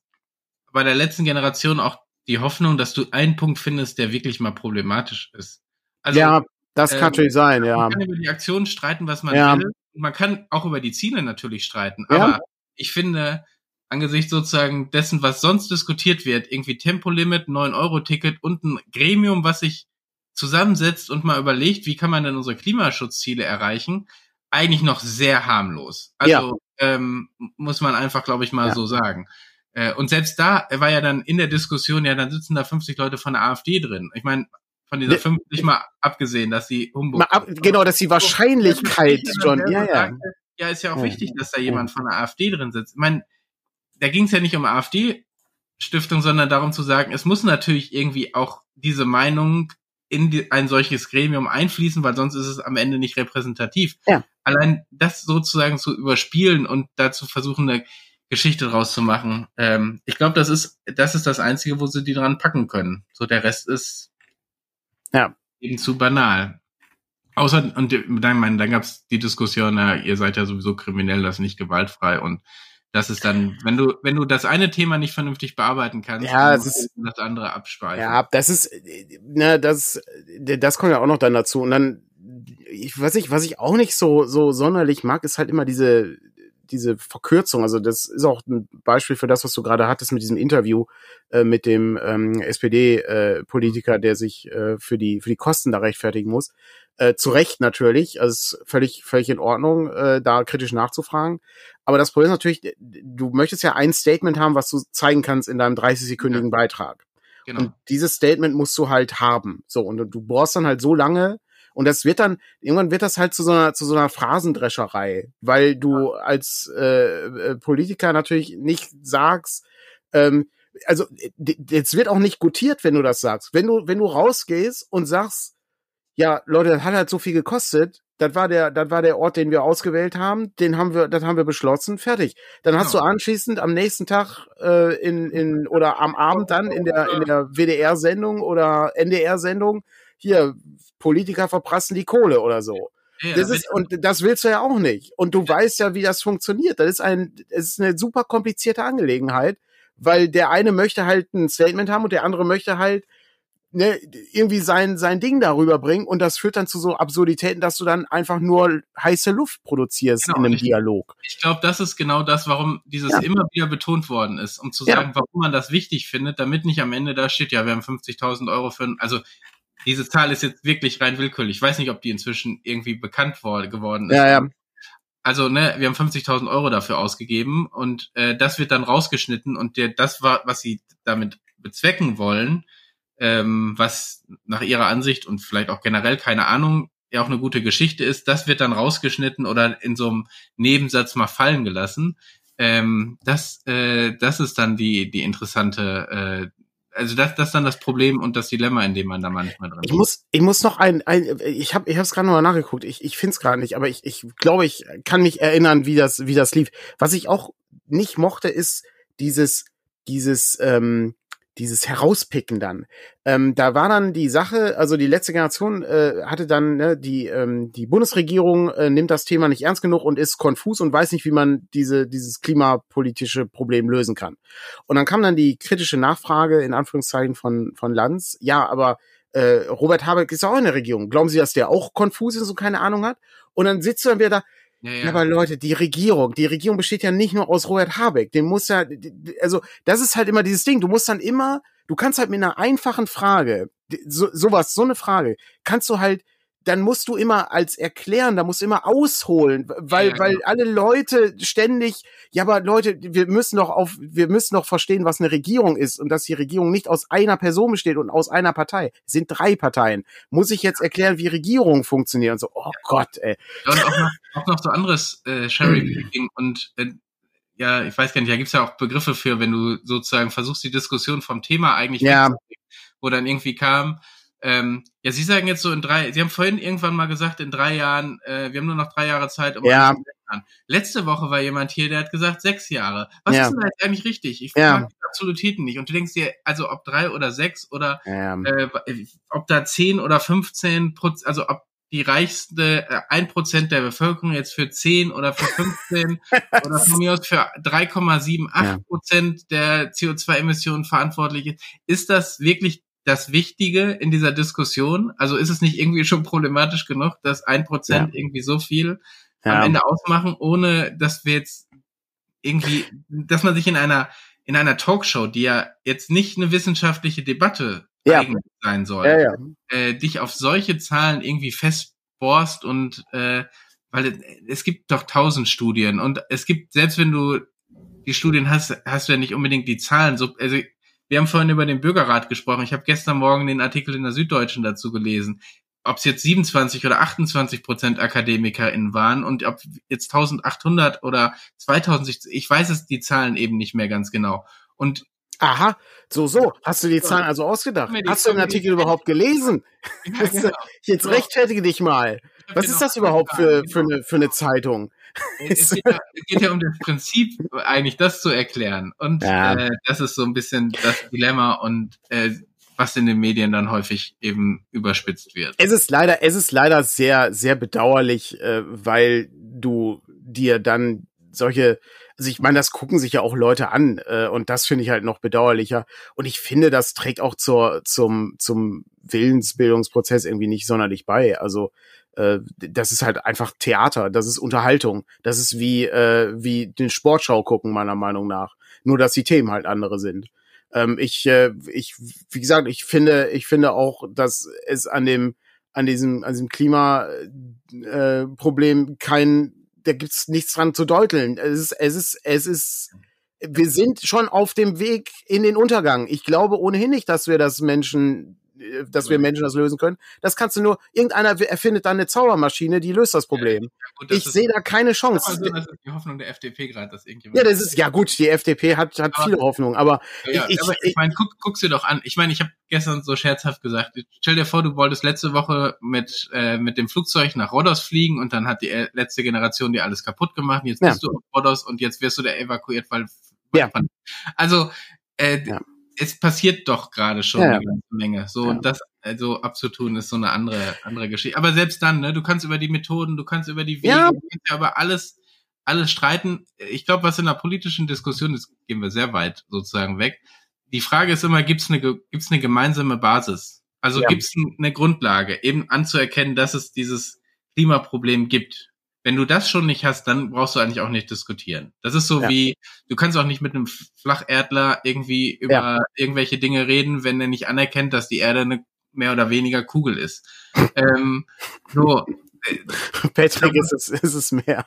bei der letzten Generation auch die Hoffnung, dass du einen Punkt findest, der wirklich mal problematisch ist. Also, ja, das kann ähm, natürlich sein, ja. Man kann über die Aktionen streiten, was man ja. will man kann auch über die Ziele natürlich streiten, ja. aber ich finde, angesichts sozusagen dessen, was sonst diskutiert wird, irgendwie Tempolimit, 9-Euro-Ticket und ein Gremium, was sich zusammensetzt und mal überlegt, wie kann man denn unsere Klimaschutzziele erreichen, eigentlich noch sehr harmlos. Also ja. ähm, muss man einfach, glaube ich, mal ja. so sagen. Äh, und selbst da war ja dann in der Diskussion, ja, dann sitzen da 50 Leute von der AfD drin. Ich meine, von dieser 50 mal abgesehen, dass sie Humbug. Ab, genau, dass die Wahrscheinlichkeit schon. Ja, ja. ja, ist ja auch ja. wichtig, dass da jemand von der AfD drin sitzt. Ich meine, da ging es ja nicht um AfD-Stiftung, sondern darum zu sagen, es muss natürlich irgendwie auch diese Meinung in die, ein solches Gremium einfließen, weil sonst ist es am Ende nicht repräsentativ. Ja. Allein das sozusagen zu überspielen und dazu versuchen, eine Geschichte draus zu machen, ähm, ich glaube, das ist, das ist das Einzige, wo sie die dran packen können. So der Rest ist ja. eben zu banal. Außer, und dann, meine, dann gab es die Diskussion, na, ihr seid ja sowieso kriminell, das ist nicht gewaltfrei und das ist dann, wenn du, wenn du das eine Thema nicht vernünftig bearbeiten kannst, ja, das ist das andere abspeichern. Ja, das ist, ne, das, das kommt ja auch noch dann dazu. Und dann, ich, was ich, was ich auch nicht so, so sonderlich mag, ist halt immer diese, diese Verkürzung. Also das ist auch ein Beispiel für das, was du gerade hattest mit diesem Interview äh, mit dem ähm, SPD-Politiker, äh, der sich äh, für die für die Kosten da rechtfertigen muss. Äh, zu Recht natürlich, also ist völlig, völlig in Ordnung, äh, da kritisch nachzufragen. Aber das Problem ist natürlich, du möchtest ja ein Statement haben, was du zeigen kannst in deinem 30-sekündigen ja. Beitrag. Genau. Und dieses Statement musst du halt haben. So, und du brauchst dann halt so lange, und das wird dann, irgendwann wird das halt zu so einer, zu so einer Phrasendrescherei, weil du als äh, äh Politiker natürlich nicht sagst, ähm, also jetzt wird auch nicht gutiert, wenn du das sagst. Wenn du, wenn du rausgehst und sagst, ja, Leute, das hat halt so viel gekostet. Das war der, das war der Ort, den wir ausgewählt haben. Den haben wir, das haben wir beschlossen. Fertig. Dann hast genau. du anschließend am nächsten Tag äh, in, in oder am Abend dann in der in der WDR-Sendung oder NDR-Sendung hier Politiker verprassen die Kohle oder so. Ja, das ist, und das willst du ja auch nicht. Und du weißt ja, wie das funktioniert. Das ist ein, es ist eine super komplizierte Angelegenheit, weil der eine möchte halt ein Statement haben und der andere möchte halt ne, irgendwie sein, sein Ding darüber bringen und das führt dann zu so Absurditäten, dass du dann einfach nur heiße Luft produzierst genau, in einem ich, Dialog. Ich glaube, das ist genau das, warum dieses ja. immer wieder betont worden ist, um zu sagen, ja. warum man das wichtig findet, damit nicht am Ende da steht, ja, wir haben 50.000 Euro für, also diese Zahl ist jetzt wirklich rein willkürlich. Ich weiß nicht, ob die inzwischen irgendwie bekannt worden, geworden ist. Ja, ja. Also, ne, wir haben 50.000 Euro dafür ausgegeben und äh, das wird dann rausgeschnitten und der, das war, was sie damit bezwecken wollen, ähm, was nach ihrer Ansicht und vielleicht auch generell keine Ahnung ja auch eine gute Geschichte ist, das wird dann rausgeschnitten oder in so einem Nebensatz mal fallen gelassen. Ähm, das, äh, das ist dann die, die interessante, äh, also das, das ist dann das Problem und das Dilemma, in dem man da manchmal drin ist. Ich muss, ich muss noch ein, ein ich habe ich habe es gerade nochmal nachgeguckt, ich, ich finde es gerade nicht, aber ich, ich glaube, ich kann mich erinnern, wie das, wie das lief. Was ich auch nicht mochte, ist dieses, dieses, ähm, dieses Herauspicken dann. Ähm, da war dann die Sache, also die letzte Generation äh, hatte dann, ne, die, ähm, die Bundesregierung äh, nimmt das Thema nicht ernst genug und ist konfus und weiß nicht, wie man diese, dieses klimapolitische Problem lösen kann. Und dann kam dann die kritische Nachfrage, in Anführungszeichen, von, von Lanz, ja, aber äh, Robert Habeck ist auch in der Regierung. Glauben Sie, dass der auch konfus ist und keine Ahnung hat? Und dann sitzt du dann wieder da, ja, ja. Aber Leute, die Regierung, die Regierung besteht ja nicht nur aus Robert Habeck. Den muss ja, also das ist halt immer dieses Ding. Du musst dann immer, du kannst halt mit einer einfachen Frage, so, sowas, so eine Frage, kannst du halt dann musst du immer als erklären, da musst du immer ausholen, weil, ja, weil genau. alle Leute ständig, ja, aber Leute, wir müssen doch auf, wir müssen doch verstehen, was eine Regierung ist und dass die Regierung nicht aus einer Person besteht und aus einer Partei. Es sind drei Parteien. Muss ich jetzt erklären, wie Regierungen funktionieren? Und so, oh Gott, ey. Ja, und auch noch, auch noch so anderes äh, Cherry-Picking und äh, ja, ich weiß gar nicht, da gibt's ja auch Begriffe für, wenn du sozusagen versuchst, die Diskussion vom Thema eigentlich ja. wo dann irgendwie kam, ähm, ja, Sie sagen jetzt so in drei, Sie haben vorhin irgendwann mal gesagt, in drei Jahren, äh, wir haben nur noch drei Jahre Zeit, um ja. Letzte Woche war jemand hier, der hat gesagt sechs Jahre. Was ja. ist denn da jetzt eigentlich richtig? Ich ja. mag die Absolutitäten nicht. Und du denkst dir, also ob drei oder sechs oder ja. äh, ob da zehn oder 15 Prozent, also ob die reichste äh, ein äh, Prozent der Bevölkerung jetzt für zehn oder für 15 oder von mir aus für 3,78 Prozent der CO2-Emissionen verantwortlich ist. Ist das wirklich das Wichtige in dieser Diskussion? Also ist es nicht irgendwie schon problematisch genug, dass ein Prozent ja. irgendwie so viel ja. am Ende ausmachen, ohne dass wir jetzt irgendwie, dass man sich in einer in einer Talkshow, die ja jetzt nicht eine wissenschaftliche Debatte ja. eigentlich sein soll, ja. Äh, dich auf solche Zahlen irgendwie festborst und äh, weil es, es gibt doch tausend Studien und es gibt, selbst wenn du die Studien hast, hast du ja nicht unbedingt die Zahlen. So, also wir haben vorhin über den Bürgerrat gesprochen. Ich habe gestern Morgen den Artikel in der Süddeutschen dazu gelesen. Ob es jetzt 27 oder 28 Prozent AkademikerInnen waren und ob jetzt 1800 oder 2000, ich weiß es die Zahlen eben nicht mehr ganz genau. Und Aha, so, so. Hast du die Zahlen also ausgedacht? Hast du den Artikel überhaupt gelesen? Ja, genau. Jetzt rechtfertige dich mal. Was ist das überhaupt für, für, eine, für eine Zeitung? Es geht, ja, es geht, ja, um das Prinzip, eigentlich das zu erklären. Und ja. äh, das ist so ein bisschen das Dilemma und äh, was in den Medien dann häufig eben überspitzt wird. Es ist leider, es ist leider sehr, sehr bedauerlich, äh, weil du dir dann solche also ich meine, das gucken sich ja auch Leute an äh, und das finde ich halt noch bedauerlicher. Und ich finde, das trägt auch zur, zum, zum Willensbildungsprozess irgendwie nicht sonderlich bei. Also äh, das ist halt einfach Theater, das ist Unterhaltung, das ist wie, äh, wie den Sportschau gucken, meiner Meinung nach. Nur, dass die Themen halt andere sind. Ähm, ich, äh, ich, wie gesagt, ich finde, ich finde auch, dass es an dem, an diesem, an diesem Klimaproblem äh, kein da gibt's nichts dran zu deuteln. Es ist, es ist, es ist, wir sind schon auf dem Weg in den Untergang. Ich glaube ohnehin nicht, dass wir das Menschen dass wir Menschen das lösen können. Das kannst du nur, irgendeiner erfindet dann eine Zaubermaschine, die löst das Problem. Ja, gut, das ich sehe da keine Chance. Also, das ist die Hoffnung der FDP gerade, dass irgendjemand. Ja, das ist, ja gut, die FDP hat, hat aber, viele Hoffnungen, aber, ja, ich, aber ich, ich meine, guck, guck's dir doch an. Ich meine, ich habe gestern so scherzhaft gesagt, stell dir vor, du wolltest letzte Woche mit, äh, mit dem Flugzeug nach Rhodos fliegen und dann hat die äh, letzte Generation dir alles kaputt gemacht. Jetzt bist ja. du auf Rhodos und jetzt wirst du da evakuiert, weil, weil ja. also, äh, ja es passiert doch gerade schon ja. eine ganze Menge. So, ja. das also abzutun ist so eine andere, andere Geschichte. Aber selbst dann, ne, du kannst über die Methoden, du kannst über die Wege, ja. du kannst ja aber alles, alles streiten. Ich glaube, was in der politischen Diskussion ist, gehen wir sehr weit sozusagen weg. Die Frage ist immer, gibt es eine, gibt's eine gemeinsame Basis? Also ja. gibt es eine Grundlage, eben anzuerkennen, dass es dieses Klimaproblem gibt wenn du das schon nicht hast, dann brauchst du eigentlich auch nicht diskutieren. Das ist so ja. wie, du kannst auch nicht mit einem Flacherdler irgendwie über ja. irgendwelche Dinge reden, wenn er nicht anerkennt, dass die Erde eine mehr oder weniger Kugel ist. ähm, so, äh, Patrick ist es, ist es mehr,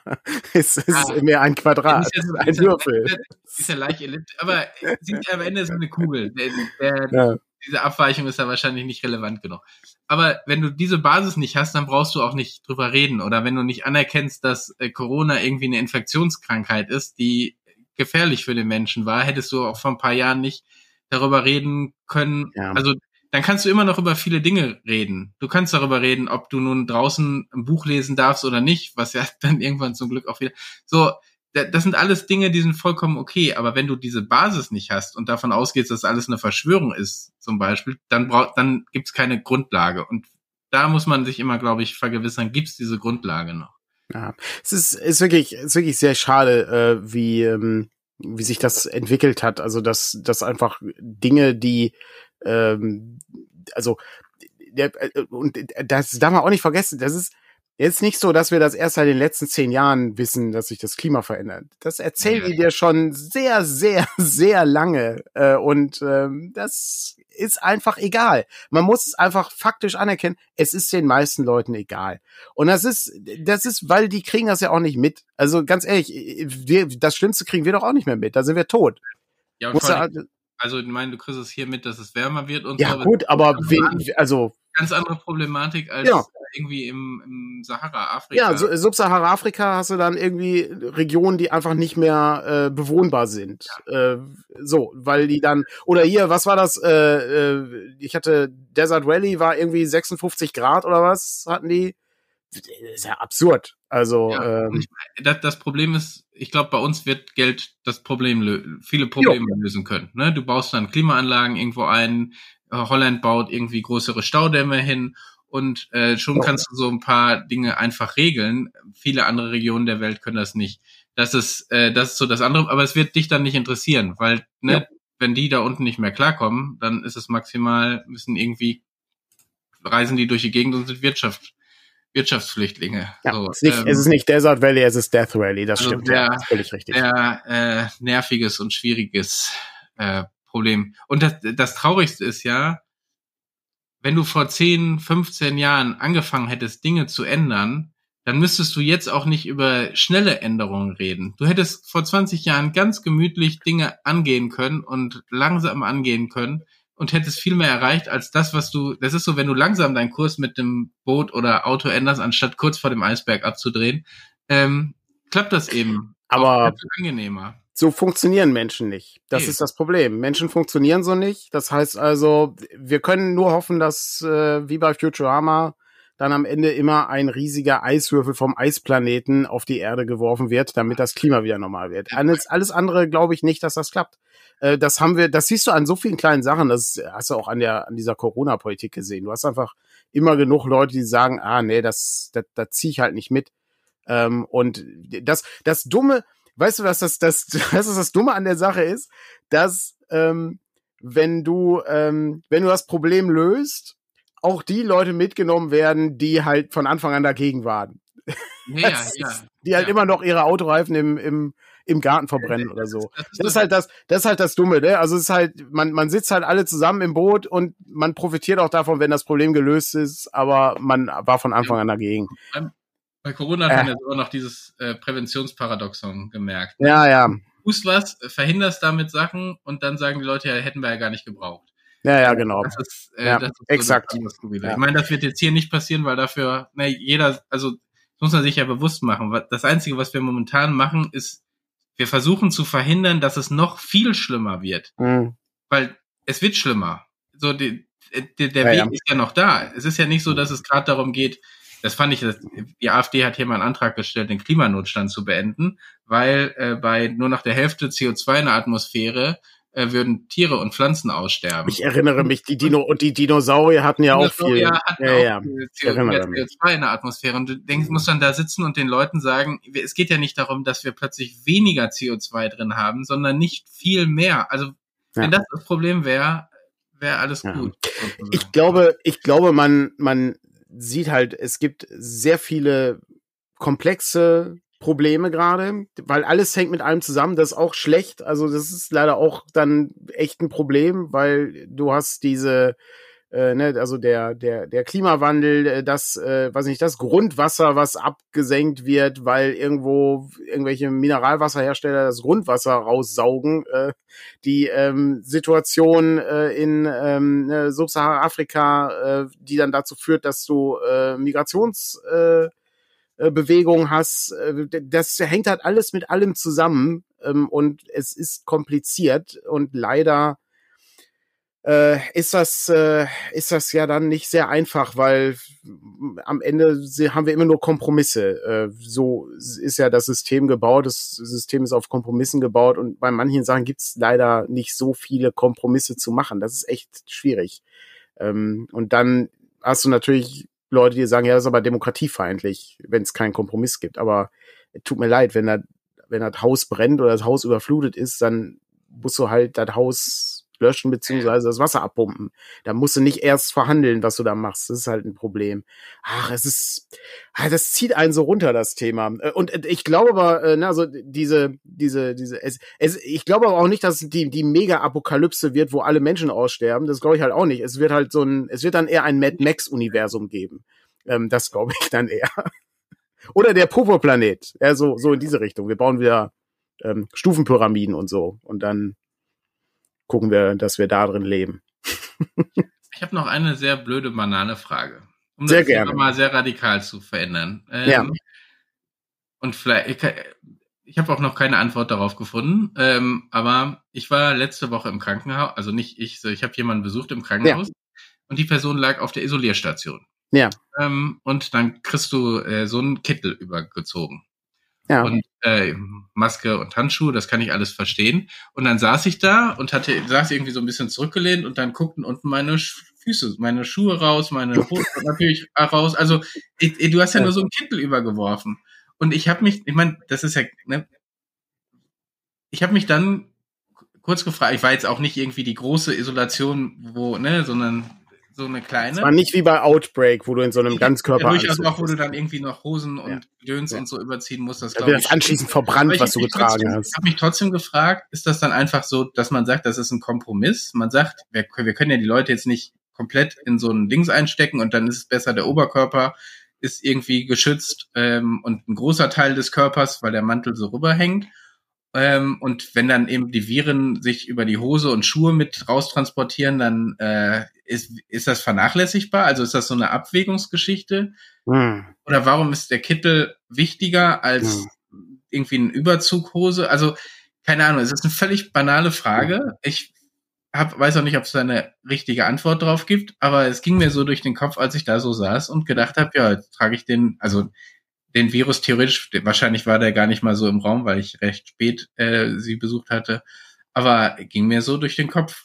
ist, ist ah, mehr ein Quadrat, ist ja, ein Würfel. Ist ja leicht elliptisch, aber sieht ja am Ende so eine Kugel. Der, der, ja. Diese Abweichung ist ja wahrscheinlich nicht relevant genug. Aber wenn du diese Basis nicht hast, dann brauchst du auch nicht drüber reden. Oder wenn du nicht anerkennst, dass äh, Corona irgendwie eine Infektionskrankheit ist, die gefährlich für den Menschen war, hättest du auch vor ein paar Jahren nicht darüber reden können. Ja. Also dann kannst du immer noch über viele Dinge reden. Du kannst darüber reden, ob du nun draußen ein Buch lesen darfst oder nicht, was ja dann irgendwann zum Glück auch wieder so das sind alles Dinge, die sind vollkommen okay. Aber wenn du diese Basis nicht hast und davon ausgehst, dass alles eine Verschwörung ist, zum Beispiel, dann braucht, dann gibt's keine Grundlage. Und da muss man sich immer, glaube ich, vergewissern, gibt's diese Grundlage noch. Ja, es ist, ist wirklich, ist wirklich sehr schade, äh, wie, ähm, wie sich das entwickelt hat. Also, dass, dass einfach Dinge, die, ähm, also, der, äh, und das darf man auch nicht vergessen, das ist, Jetzt nicht so, dass wir das erst seit den letzten zehn Jahren wissen, dass sich das Klima verändert. Das erzählen die dir schon sehr, sehr, sehr lange. Äh, und ähm, das ist einfach egal. Man muss es einfach faktisch anerkennen. Es ist den meisten Leuten egal. Und das ist, das ist, weil die kriegen das ja auch nicht mit. Also ganz ehrlich, wir, das Schlimmste kriegen wir doch auch nicht mehr mit. Da sind wir tot. Ja, und allem, also ich meine, du kriegst es hier mit, dass es wärmer wird und ja, so. Ja gut, aber wen, also ganz andere Problematik als ja. Irgendwie im, im Sahara-Afrika. Ja, so, Sub-Sahara-Afrika hast du dann irgendwie Regionen, die einfach nicht mehr äh, bewohnbar sind. Ja. Äh, so, weil die dann, oder hier, was war das? Äh, äh, ich hatte Desert Valley war irgendwie 56 Grad oder was hatten die? Das ist ja absurd. Also ja, ähm, das, das Problem ist, ich glaube, bei uns wird Geld das Problem viele Probleme jo. lösen können. Ne? Du baust dann Klimaanlagen irgendwo ein, Holland baut irgendwie größere Staudämme hin und äh, schon kannst du so ein paar Dinge einfach regeln. Viele andere Regionen der Welt können das nicht. Das ist, äh, das ist so das andere, aber es wird dich dann nicht interessieren, weil, ne, ja. wenn die da unten nicht mehr klarkommen, dann ist es maximal, müssen irgendwie reisen die durch die Gegend und sind Wirtschaft, Wirtschaftsflüchtlinge. Ja, so, es, ist nicht, ähm, es ist nicht Desert Valley, es ist Death Valley, das also stimmt, der, ja, das ist völlig richtig. Sehr äh, nerviges und schwieriges äh, Problem. Und das, das Traurigste ist ja, wenn du vor 10, 15 Jahren angefangen hättest, Dinge zu ändern, dann müsstest du jetzt auch nicht über schnelle Änderungen reden. Du hättest vor 20 Jahren ganz gemütlich Dinge angehen können und langsam angehen können und hättest viel mehr erreicht als das, was du, das ist so, wenn du langsam deinen Kurs mit dem Boot oder Auto änderst, anstatt kurz vor dem Eisberg abzudrehen, ähm, klappt das eben. Aber angenehmer so funktionieren Menschen nicht. Das okay. ist das Problem. Menschen funktionieren so nicht. Das heißt also, wir können nur hoffen, dass äh, wie bei Futurama dann am Ende immer ein riesiger Eiswürfel vom Eisplaneten auf die Erde geworfen wird, damit das Klima wieder normal wird. Alles, alles andere glaube ich nicht, dass das klappt. Äh, das haben wir, das siehst du an so vielen kleinen Sachen. Das hast du auch an der an dieser Corona-Politik gesehen. Du hast einfach immer genug Leute, die sagen, ah nee, das, das, das ziehe ich halt nicht mit. Ähm, und das, das Dumme, weißt du, was das, das, was das Dumme an der Sache ist? Dass, ähm, wenn du, ähm, wenn du das Problem löst, auch die Leute mitgenommen werden, die halt von Anfang an dagegen waren. Ja, ja. Die halt ja. immer noch ihre Autoreifen im, im, im Garten verbrennen oder so. Das ist, das ist halt das, das ist halt das Dumme, ne? Also es ist halt, man, man sitzt halt alle zusammen im Boot und man profitiert auch davon, wenn das Problem gelöst ist, aber man war von Anfang an dagegen. Bei Corona hat man ja sogar noch dieses äh, Präventionsparadoxon gemerkt. Ja, ja. Du tust was, verhinderst damit Sachen und dann sagen die Leute, ja, hätten wir ja gar nicht gebraucht. Ja, ja, genau. Das ist, äh, ja, das ist so exakt. Ja. Ich meine, das wird jetzt hier nicht passieren, weil dafür, ne, jeder, also muss man sich ja bewusst machen. Das Einzige, was wir momentan machen, ist, wir versuchen zu verhindern, dass es noch viel schlimmer wird. Mhm. Weil es wird schlimmer. So, die, die, der ja, Weg ist ja noch da. Es ist ja nicht so, dass es gerade darum geht, das fand ich, die AfD hat hier mal einen Antrag gestellt, den Klimanotstand zu beenden, weil äh, bei nur noch der Hälfte CO2 in der Atmosphäre äh, würden Tiere und Pflanzen aussterben. Ich erinnere mich, die Dino und die Dinosaurier hatten ja auch viel. Ja, ja. CO2 in der Atmosphäre. Und du denkst, musst dann da sitzen und den Leuten sagen, es geht ja nicht darum, dass wir plötzlich weniger CO2 drin haben, sondern nicht viel mehr. Also wenn ja. das das Problem wäre, wäre alles ja. gut. Ich glaube, ich glaube, man, man sieht halt, es gibt sehr viele komplexe Probleme gerade, weil alles hängt mit allem zusammen. Das ist auch schlecht. Also das ist leider auch dann echt ein Problem, weil du hast diese äh, ne, also der, der, der Klimawandel, äh, das, äh, weiß nicht, das Grundwasser, was abgesenkt wird, weil irgendwo irgendwelche Mineralwasserhersteller das Grundwasser raussaugen, äh, die ähm, Situation äh, in ähm, ne, Subsahara-Afrika, äh, die dann dazu führt, dass du äh, Migrations äh, äh Bewegung hast, äh, das hängt halt alles mit allem zusammen ähm, und es ist kompliziert und leider äh, ist das äh, ist das ja dann nicht sehr einfach, weil am Ende haben wir immer nur Kompromisse. Äh, so ist ja das System gebaut. Das System ist auf Kompromissen gebaut und bei manchen Sachen gibt's leider nicht so viele Kompromisse zu machen. Das ist echt schwierig. Ähm, und dann hast du natürlich Leute, die sagen, ja, das ist aber demokratiefeindlich, wenn es keinen Kompromiss gibt. Aber tut mir leid, wenn da wenn das Haus brennt oder das Haus überflutet ist, dann musst du halt das Haus löschen beziehungsweise das Wasser abpumpen. Da musst du nicht erst verhandeln, was du da machst. Das ist halt ein Problem. Ach, es ist, ah, das zieht einen so runter, das Thema. Äh, und äh, ich glaube aber, äh, ne, also diese, diese, diese, es, es, ich glaube aber auch nicht, dass die, die Mega-Apokalypse wird, wo alle Menschen aussterben. Das glaube ich halt auch nicht. Es wird halt so ein, es wird dann eher ein Mad Max-Universum geben. Ähm, das glaube ich dann eher. Oder der Popo-Planet. Ja, so, so in diese Richtung. Wir bauen wieder ähm, Stufenpyramiden und so. Und dann gucken wir, dass wir da drin leben. ich habe noch eine sehr blöde Banane-Frage. Um sehr das gerne. mal sehr radikal zu verändern. Ähm, ja. Und vielleicht, ich, ich habe auch noch keine Antwort darauf gefunden, ähm, aber ich war letzte Woche im Krankenhaus, also nicht ich, so ich habe jemanden besucht im Krankenhaus ja. und die Person lag auf der Isolierstation. Ja. Ähm, und dann kriegst du äh, so einen Kittel übergezogen. Ja. Und äh, Maske und Handschuhe, das kann ich alles verstehen. Und dann saß ich da und hatte, saß irgendwie so ein bisschen zurückgelehnt und dann guckten unten meine Füße, meine Schuhe raus, meine Hose natürlich raus. Also ich, du hast ja, ja nur so einen Kittel übergeworfen. Und ich habe mich, ich meine, das ist ja, ne, ich habe mich dann kurz gefragt, ich war jetzt auch nicht irgendwie die große Isolation, wo, ne, sondern so eine kleine. Es war nicht wie bei Outbreak, wo du in so einem Ganzkörper. Ja, durchaus auch, wo du dann irgendwie noch Hosen und Döns ja. und so überziehen musst. Das, da wird das anschließend verbrannt, was du getragen trotzdem, hast. Ich habe mich trotzdem gefragt, ist das dann einfach so, dass man sagt, das ist ein Kompromiss? Man sagt, wir, wir können ja die Leute jetzt nicht komplett in so ein Dings einstecken und dann ist es besser, der Oberkörper ist irgendwie geschützt ähm, und ein großer Teil des Körpers, weil der Mantel so rüberhängt. Ähm, und wenn dann eben die Viren sich über die Hose und Schuhe mit raustransportieren, dann äh, ist, ist das vernachlässigbar? Also ist das so eine Abwägungsgeschichte? Hm. Oder warum ist der Kittel wichtiger als hm. irgendwie eine Überzughose? Also keine Ahnung, es ist eine völlig banale Frage. Ich hab, weiß auch nicht, ob es da eine richtige Antwort drauf gibt, aber es ging mir so durch den Kopf, als ich da so saß und gedacht habe, ja, jetzt trage ich den, also den Virus theoretisch, wahrscheinlich war der gar nicht mal so im Raum, weil ich recht spät äh, sie besucht hatte, aber ging mir so durch den Kopf.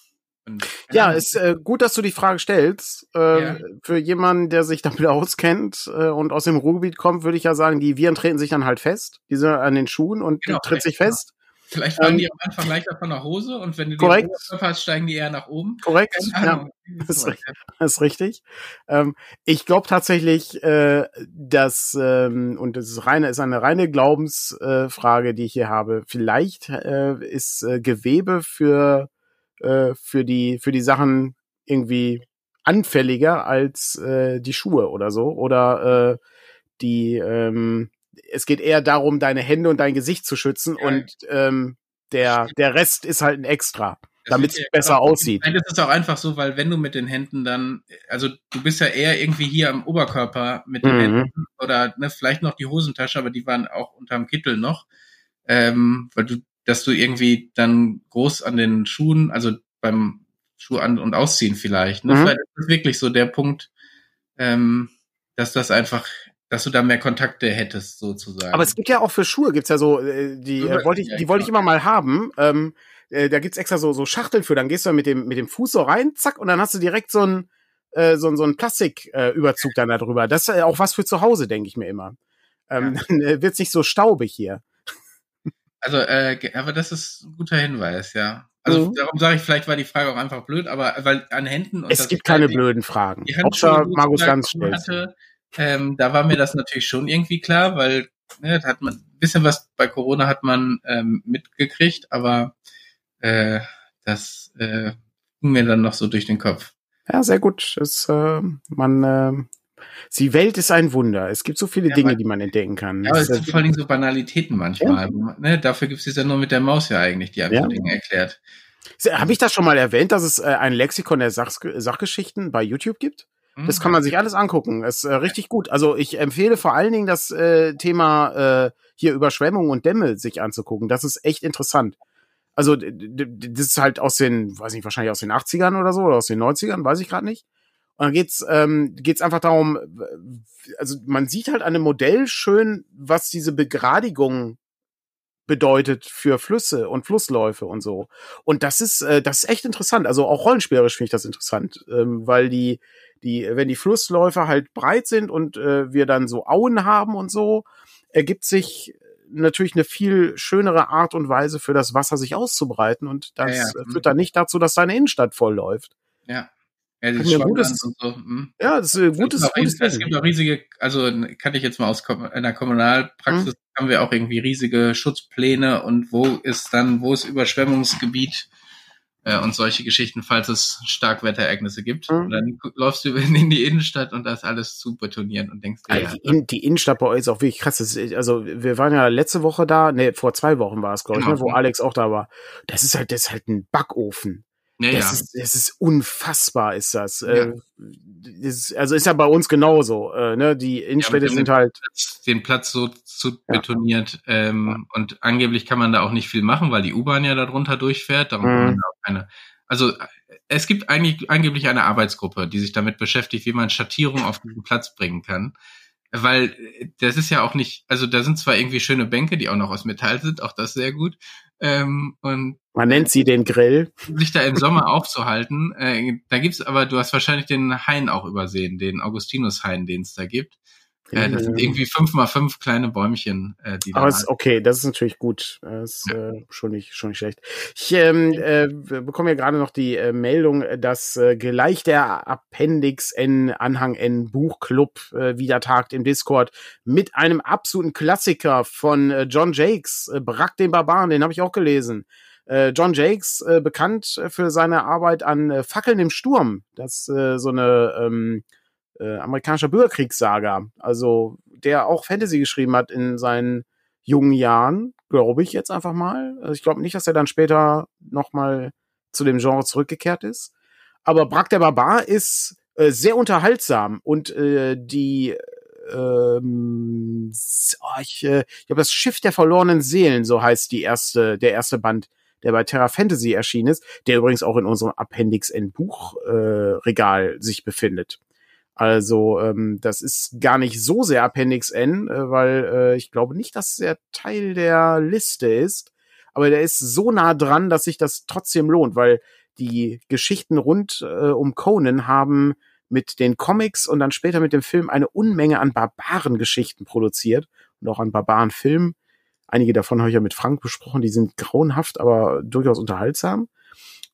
Und, ja, ist äh, gut, dass du die Frage stellst. Äh, ja. Für jemanden, der sich damit auskennt äh, und aus dem Ruhrgebiet kommt, würde ich ja sagen, die Viren treten sich dann halt fest. Die sind an den Schuhen und genau, die tritt sich genau. fest. Vielleicht fallen ähm, die am Anfang leichter von der Hose und wenn du korrekt. die hast, steigen die eher nach oben. Korrekt, ja, das, ist, das ist richtig. Ähm, ich glaube tatsächlich, äh, dass, ähm, und das ist, reine, ist eine reine Glaubensfrage, äh, die ich hier habe, vielleicht äh, ist äh, Gewebe für, äh, für, die, für die Sachen irgendwie anfälliger als äh, die Schuhe oder so. Oder die, ähm, es geht eher darum, deine Hände und dein Gesicht zu schützen ja. und ähm, der, der Rest ist halt ein Extra, damit es ja besser genau. aussieht. Nein, das ist auch einfach so, weil wenn du mit den Händen dann, also du bist ja eher irgendwie hier am Oberkörper mit den mhm. Händen oder ne, vielleicht noch die Hosentasche, aber die waren auch unterm Kittel noch, ähm, weil du, dass du irgendwie dann groß an den Schuhen, also beim Schuh an und ausziehen vielleicht, ne? Mhm. Vielleicht ist das wirklich so der Punkt, ähm, dass das einfach dass du da mehr Kontakte hättest, sozusagen. Aber es gibt ja auch für Schuhe, gibt's ja so, äh, die äh, wollte ich, die wollte ich immer mal haben. Ähm, äh, da gibt's extra so, so Schachteln für, dann gehst du mit dem, mit dem Fuß so rein, zack, und dann hast du direkt so ein, äh, so, so ein Plastiküberzug äh, dann da drüber. Das ist auch was für zu Hause, denke ich mir immer. Ähm, ja. Dann äh, wird's nicht so staubig hier. Also, äh, aber das ist ein guter Hinweis, ja. Also mhm. darum sage ich, vielleicht war die Frage auch einfach blöd, aber weil an Händen und es gibt keine blöden Fragen. Außer Markus ganz hatte, ähm, da war mir das natürlich schon irgendwie klar, weil ne, da hat man ein bisschen was bei Corona hat man ähm, mitgekriegt, aber äh, das äh, ging mir dann noch so durch den Kopf. Ja, sehr gut. Es, äh, man, äh, die Welt ist ein Wunder. Es gibt so viele ja, Dinge, die man entdecken kann. Ja, aber es sind vor allem so Banalitäten manchmal. Ja. Ne, dafür gibt es ja nur mit der Maus ja eigentlich, die einfach ja. Dinge erklärt. Habe ich das schon mal erwähnt, dass es äh, ein Lexikon der Sach Sachgeschichten bei YouTube gibt? Das kann man sich alles angucken. Das ist äh, richtig gut. Also ich empfehle vor allen Dingen das äh, Thema äh, hier Überschwemmungen und Dämme sich anzugucken. Das ist echt interessant. Also das ist halt aus den, weiß nicht, wahrscheinlich aus den 80ern oder so oder aus den 90ern, weiß ich gerade nicht. Und dann geht's ähm, geht's einfach darum, also man sieht halt an dem Modell schön, was diese Begradigung bedeutet für Flüsse und Flussläufe und so. Und das ist äh, das ist echt interessant. Also auch rollenspielerisch finde ich das interessant, ähm, weil die die, wenn die Flussläufe halt breit sind und äh, wir dann so Auen haben und so, ergibt sich natürlich eine viel schönere Art und Weise für das Wasser sich auszubreiten und das ja, ja. führt dann nicht dazu, dass deine Innenstadt voll läuft. Ja. Ja, das ist gutes, so. hm. ja, das ist ein gutes, es gutes Es gibt auch riesige, also kann ich jetzt mal aus einer Kommunalpraxis, hm. haben wir auch irgendwie riesige Schutzpläne und wo ist dann, wo ist Überschwemmungsgebiet äh, und solche Geschichten, falls es Starkwetterereignisse gibt. Mhm. Und dann läufst du in die Innenstadt und da ist alles zu betonieren und denkst dir, also ja, die, die, Innenstadt bei euch ist auch wirklich krass. Ist, also wir waren ja letzte Woche da, ne, vor zwei Wochen war es, glaube ich, genau. ne, wo Alex auch da war. Das ist halt, das ist halt ein Backofen. Ja, das, ja. Ist, das ist unfassbar, ist das. Ja. Äh, ist, also ist ja bei uns genauso. Äh, ne? Die Innenstädte ja, sind halt. Den Platz so zu betoniert. Ähm, und angeblich kann man da auch nicht viel machen, weil die U-Bahn ja darunter durchfährt. Darum mhm. kann man da auch keine. Also es gibt eigentlich angeblich eine Arbeitsgruppe, die sich damit beschäftigt, wie man Schattierung auf diesen Platz bringen kann. Weil das ist ja auch nicht, also da sind zwar irgendwie schöne Bänke, die auch noch aus Metall sind, auch das sehr gut. Ähm, und man nennt sie den Grill. Sich da im Sommer aufzuhalten. Äh, da gibt's aber, du hast wahrscheinlich den Hain auch übersehen, den Augustinus-Hain, den es da gibt. Äh, das sind irgendwie fünf mal fünf kleine Bäumchen, äh, die da. Aber ist okay, das ist natürlich gut. Das ist ja. äh, schon nicht schon nicht schlecht. Ich ähm, äh, bekomme ja gerade noch die äh, Meldung, dass äh, gleich der Appendix N Anhang N Buchclub äh, wieder tagt im Discord mit einem absoluten Klassiker von äh, John Jakes, äh, Brack den Barbaren, den habe ich auch gelesen. Äh, John Jakes, äh, bekannt für seine Arbeit an äh, Fackeln im Sturm. Das äh, so eine ähm, äh, amerikanischer Bürgerkriegssaga, also der auch Fantasy geschrieben hat in seinen jungen Jahren, glaube ich jetzt einfach mal. Also ich glaube nicht, dass er dann später nochmal zu dem Genre zurückgekehrt ist. Aber Brack der Barbar ist äh, sehr unterhaltsam und äh, die ähm, oh, ich, äh, ich glaube, das Schiff der verlorenen Seelen, so heißt die erste, der erste Band, der bei Terra Fantasy erschienen ist, der übrigens auch in unserem Appendix N Buchregal äh, Regal sich befindet. Also ähm, das ist gar nicht so sehr Appendix N, äh, weil äh, ich glaube nicht, dass er Teil der Liste ist, aber der ist so nah dran, dass sich das trotzdem lohnt, weil die Geschichten rund äh, um Conan haben mit den Comics und dann später mit dem Film eine Unmenge an Barbarengeschichten produziert und auch an Barbarenfilmen. Einige davon habe ich ja mit Frank besprochen, die sind grauenhaft, aber durchaus unterhaltsam.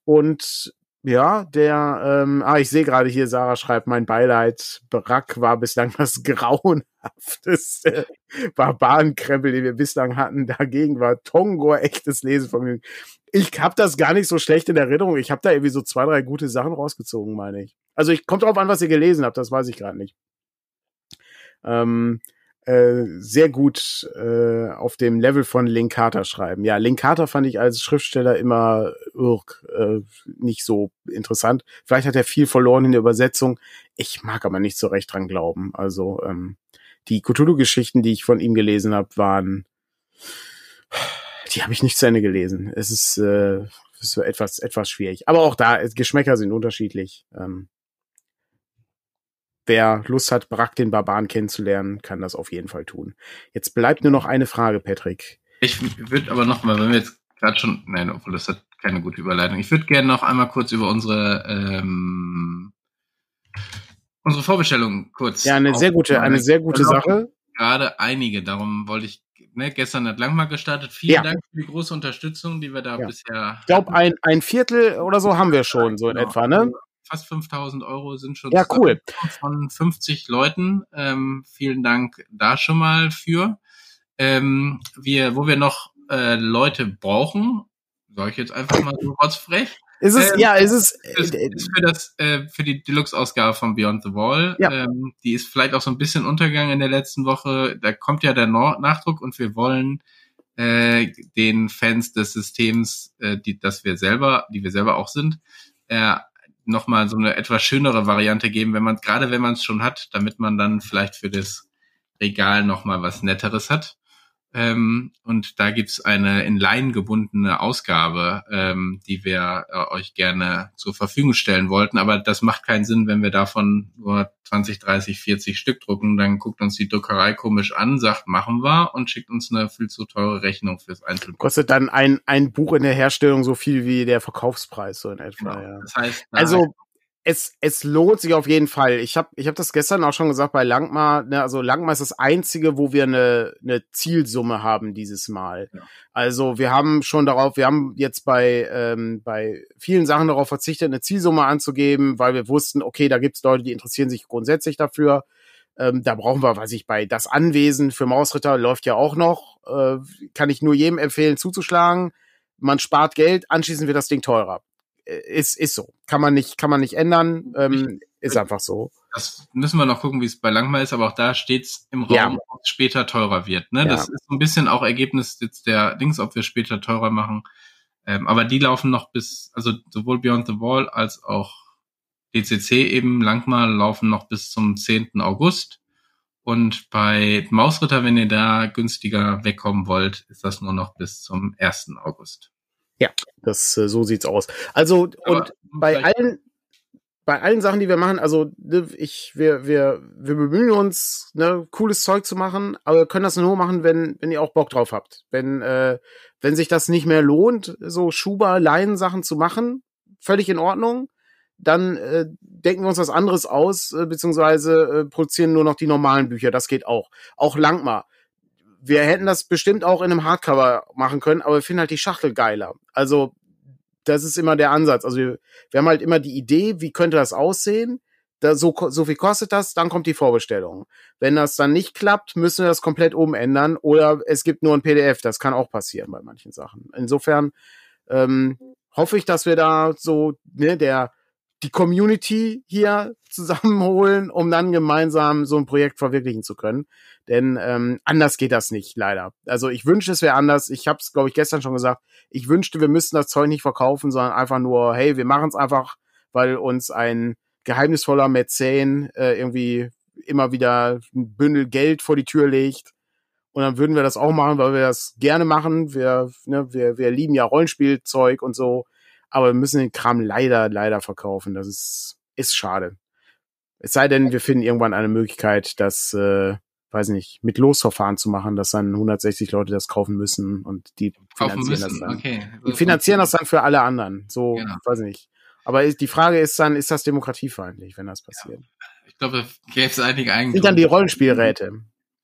Und ja, der, ähm, ah, ich sehe gerade hier, Sarah schreibt, mein Beileid, Barack war bislang das grauenhafteste Barbarenkrempel, den wir bislang hatten. Dagegen war Tongo echtes Lesevergnügen. Ich habe das gar nicht so schlecht in Erinnerung. Ich habe da irgendwie so zwei, drei gute Sachen rausgezogen, meine ich. Also ich kommt drauf an, was ihr gelesen habt, das weiß ich gerade nicht. Ähm, äh, sehr gut äh, auf dem Level von Link Carter schreiben. Ja, Link Carter fand ich als Schriftsteller immer irk, äh, nicht so interessant. Vielleicht hat er viel verloren in der Übersetzung. Ich mag aber nicht so recht dran glauben. Also ähm, die Cthulhu-Geschichten, die ich von ihm gelesen habe, waren, die habe ich nicht zu Ende gelesen. Es ist, äh, ist etwas etwas schwierig. Aber auch da Geschmäcker sind unterschiedlich. Ähm, wer Lust hat, Brack den Barbaren kennenzulernen, kann das auf jeden Fall tun. Jetzt bleibt nur noch eine Frage, Patrick. Ich würde aber noch mal, wenn wir jetzt gerade schon, nein, obwohl das hat keine gute Überleitung. Ich würde gerne noch einmal kurz über unsere ähm, unsere Vorbestellung kurz. Ja, eine sehr gute, eine sehr gute Sache. Gerade einige, darum wollte ich Ne, gestern hat Langmark gestartet. Vielen ja. Dank für die große Unterstützung, die wir da ja. bisher. Ich glaube, ein, ein Viertel oder so haben wir schon, so in genau. etwa, ne? Fast 5000 Euro sind schon ja, cool. von 50 Leuten. Ähm, vielen Dank da schon mal für. Ähm, wir, wo wir noch äh, Leute brauchen, sage ich jetzt einfach mal so rotzfrech. Ist es, ähm, ja, ist es. Ist, äh, ist für das, äh, für die Deluxe-Ausgabe von Beyond the Wall. Ja. Ähm, die ist vielleicht auch so ein bisschen untergegangen in der letzten Woche. Da kommt ja der Nachdruck und wir wollen äh, den Fans des Systems, äh, die, dass wir selber, die wir selber auch sind, äh, nochmal so eine etwas schönere Variante geben, wenn man gerade wenn man es schon hat, damit man dann vielleicht für das Regal nochmal was Netteres hat. Ähm, und da gibt's eine in Leinen gebundene Ausgabe, ähm, die wir äh, euch gerne zur Verfügung stellen wollten. Aber das macht keinen Sinn, wenn wir davon nur 20, 30, 40 Stück drucken. Dann guckt uns die Druckerei komisch an, sagt, machen wir und schickt uns eine viel zu teure Rechnung fürs Einzelbuch. Kostet dann ein, ein Buch in der Herstellung so viel wie der Verkaufspreis, so in etwa. Genau. Ja. Das heißt, also es, es lohnt sich auf jeden Fall. Ich habe ich hab das gestern auch schon gesagt bei Langmar. Ne, also Langmar ist das einzige, wo wir eine, eine Zielsumme haben dieses Mal. Ja. Also wir haben schon darauf, wir haben jetzt bei, ähm, bei vielen Sachen darauf verzichtet, eine Zielsumme anzugeben, weil wir wussten, okay, da gibt's Leute, die interessieren sich grundsätzlich dafür. Ähm, da brauchen wir, weiß ich, bei das Anwesen für Mausritter läuft ja auch noch. Äh, kann ich nur jedem empfehlen, zuzuschlagen. Man spart Geld, anschließend wird das Ding teurer ist, ist so. Kann man nicht, kann man nicht ändern. Ähm, ist einfach so. Das müssen wir noch gucken, wie es bei Langmal ist, aber auch da steht's im Raum, ja. ob es später teurer wird. Ne? Ja. Das ist so ein bisschen auch Ergebnis jetzt der Dings, ob wir später teurer machen. Ähm, aber die laufen noch bis, also sowohl Beyond the Wall als auch DCC eben Langmal laufen noch bis zum 10. August. Und bei Mausritter, wenn ihr da günstiger wegkommen wollt, ist das nur noch bis zum 1. August. Ja, das äh, so sieht's aus. Also Aber und bei allen bei allen Sachen, die wir machen, also ne, ich wir wir wir bemühen uns, ne, cooles Zeug zu machen, aber wir können das nur machen, wenn wenn ihr auch Bock drauf habt. Wenn äh, wenn sich das nicht mehr lohnt, so Schuber Leinen Sachen zu machen, völlig in Ordnung. Dann äh, denken wir uns was anderes aus, äh, beziehungsweise äh, produzieren nur noch die normalen Bücher. Das geht auch. Auch Langmar wir hätten das bestimmt auch in einem Hardcover machen können, aber wir finden halt die Schachtel geiler. Also, das ist immer der Ansatz. Also, wir, wir haben halt immer die Idee, wie könnte das aussehen? Da, so, so viel kostet das, dann kommt die Vorbestellung. Wenn das dann nicht klappt, müssen wir das komplett umändern oder es gibt nur ein PDF. Das kann auch passieren bei manchen Sachen. Insofern ähm, hoffe ich, dass wir da so, ne, der die Community hier zusammenholen, um dann gemeinsam so ein Projekt verwirklichen zu können. Denn ähm, anders geht das nicht, leider. Also ich wünschte, es wäre anders. Ich habe es, glaube ich, gestern schon gesagt. Ich wünschte, wir müssten das Zeug nicht verkaufen, sondern einfach nur, hey, wir machen es einfach, weil uns ein geheimnisvoller Mäzen äh, irgendwie immer wieder ein Bündel Geld vor die Tür legt. Und dann würden wir das auch machen, weil wir das gerne machen. Wir, ne, wir, wir lieben ja Rollenspielzeug und so. Aber wir müssen den Kram leider, leider verkaufen. Das ist, ist schade. Es sei denn, wir finden irgendwann eine Möglichkeit, das, äh, weiß nicht, mit Losverfahren zu machen, dass dann 160 Leute das kaufen müssen und die Kaufen finanzieren müssen, das dann. okay. Die finanzieren das dann für alle anderen. So, Genau. weiß nicht. Aber die Frage ist dann, ist das demokratiefeindlich, wenn das passiert? Ich glaube, da gäbe es einige Sind dann die Eigentum, Rollenspielräte?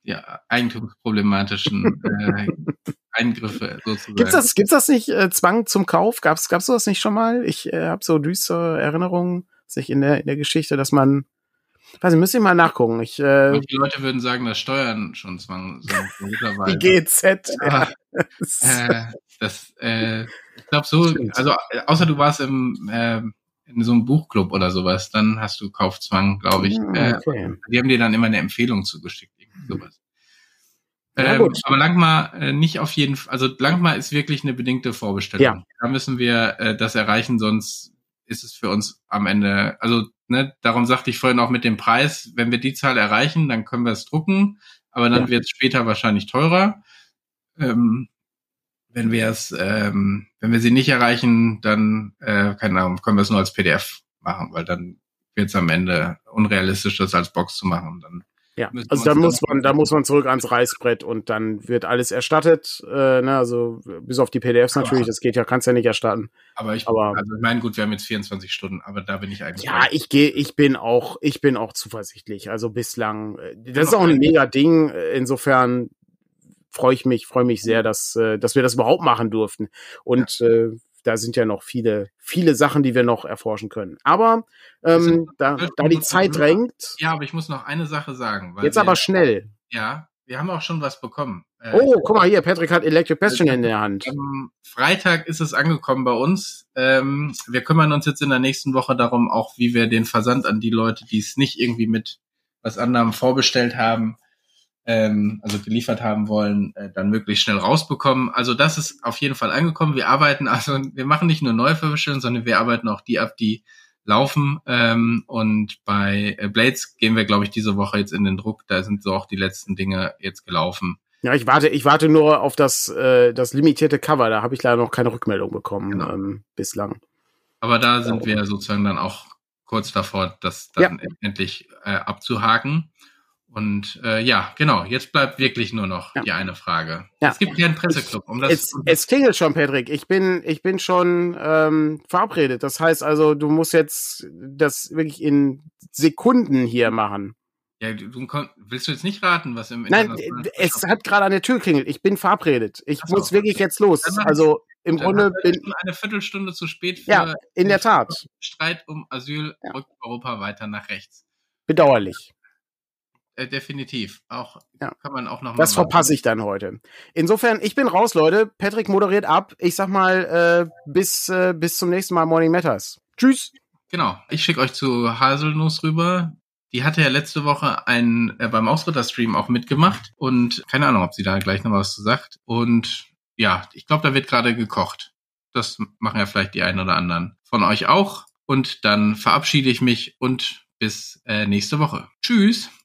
ja, eigentumsproblematischen äh, Eingriffe sozusagen. Gibt's das, gibt's das nicht, äh, Zwang zum Kauf? Gab's, gab's sowas nicht schon mal? Ich äh, habe so düstere Erinnerungen, sich in der, in der Geschichte, dass man, weiß ich, müsste ich mal nachgucken. Ich, äh, Manche Leute würden sagen, dass Steuern schon Zwang sind. die. GZ. Ja. Aber, äh, das, äh, ich glaube so, Stimmt. also außer du warst im äh, in so einem Buchclub oder sowas, dann hast du Kaufzwang, glaube ich. Ah, Äh, okay. die haben dir dann immer eine Empfehlung zugeschickt, irgendwie sowas. Ja, Ähm, aber Langmar äh, nicht auf jeden Fall, also Langmar ist wirklich eine bedingte Vorbestellung. Ja. Da müssen wir äh, das erreichen, sonst ist es für uns am Ende, also ne, darum sagte ich vorhin auch mit dem Preis, wenn wir die Zahl erreichen, dann können wir es drucken, aber dann Ja. wird es später wahrscheinlich teurer. Ähm, wenn wir es, ähm, wenn wir sie nicht erreichen, dann äh, keine Ahnung, können wir es nur als PDF machen, weil dann wird es am Ende unrealistisch, das als Box zu machen. Dann Ja, also da muss man, da muss man zurück ans Reißbrett und dann wird alles erstattet. Äh, ne, also bis auf die PDFs Aber- natürlich, das geht ja, kannst ja nicht erstatten. Aber ich, Aber- also ich meine, gut, wir haben jetzt 24 Stunden, aber da bin ich eigentlich. Ja, ich gehe, ich bin auch, ich bin auch zuversichtlich. Also bislang, äh, das ist auch ein mega Ding. Äh, Insofern freue ich mich, freue mich sehr, dass, äh, dass wir das überhaupt machen durften. Und äh, da sind ja noch viele, viele Sachen, die wir noch erforschen können. Aber ähm, da, da die Zeit drängt, Ja, aber ich muss noch eine Sache sagen. Jetzt wir, aber schnell. Ja, wir haben auch schon was bekommen. Äh, Oh, guck mal hier, Patrick hat Electric Bastion in der Hand. Am Freitag ist es angekommen bei uns. Ähm, wir kümmern uns jetzt in der nächsten Woche darum, auch wie wir den Versand an die Leute, die es nicht irgendwie mit was anderem vorbestellt haben, ähm, also geliefert haben wollen, äh, dann möglichst schnell rausbekommen. Also das ist auf jeden Fall angekommen. Wir arbeiten, also wir machen nicht nur neue Vorbestellungen, sondern wir arbeiten auch die ab, die laufen. Ähm, und bei äh, Blades gehen wir, glaube ich, diese Woche jetzt in den Druck. Da sind so auch die letzten Dinge jetzt gelaufen. Ja, ich warte, ich warte nur auf das, äh, das limitierte Cover. Da habe ich leider noch keine Rückmeldung bekommen Genau. ähm, bislang. Aber da sind wir sozusagen dann auch kurz davor, das dann endlich äh, abzuhaken. Und äh, ja, genau, jetzt bleibt wirklich nur noch Ja. die eine Frage. Ja. Es gibt keinen Presseclub, um das Es, es klingelt schon, Patrick. Ich bin, ich bin schon ähm, verabredet. Das heißt also, du musst jetzt das wirklich in Sekunden hier machen. ja, du, willst du jetzt nicht raten, was im Nein, es hat gerade an der Tür klingelt. Ich bin verabredet. Ich so, muss wirklich okay. jetzt los. Also im Dann Grunde bin schon eine Viertelstunde zu spät für ja in der Tat Streit um Asyl Ja. rückt Europa weiter nach rechts. bedauerlich. Äh, definitiv. Auch Ja. kann man auch noch Das verpasse ich dann heute. Insofern, ich bin raus, Leute. Patrick moderiert ab. Ich sag mal, äh, bis, äh, bis zum nächsten Mal Morning Matters. Tschüss. Genau. Ich schicke euch zu Haselnuss rüber. Die hatte ja letzte Woche ein, äh, beim Ausritter-Stream auch mitgemacht und keine Ahnung, ob sie da gleich noch was zu sagt. Und ja, ich glaube, da wird gerade gekocht. Das machen ja vielleicht die einen oder anderen von euch auch. Und dann verabschiede ich mich und bis äh, nächste Woche. Tschüss.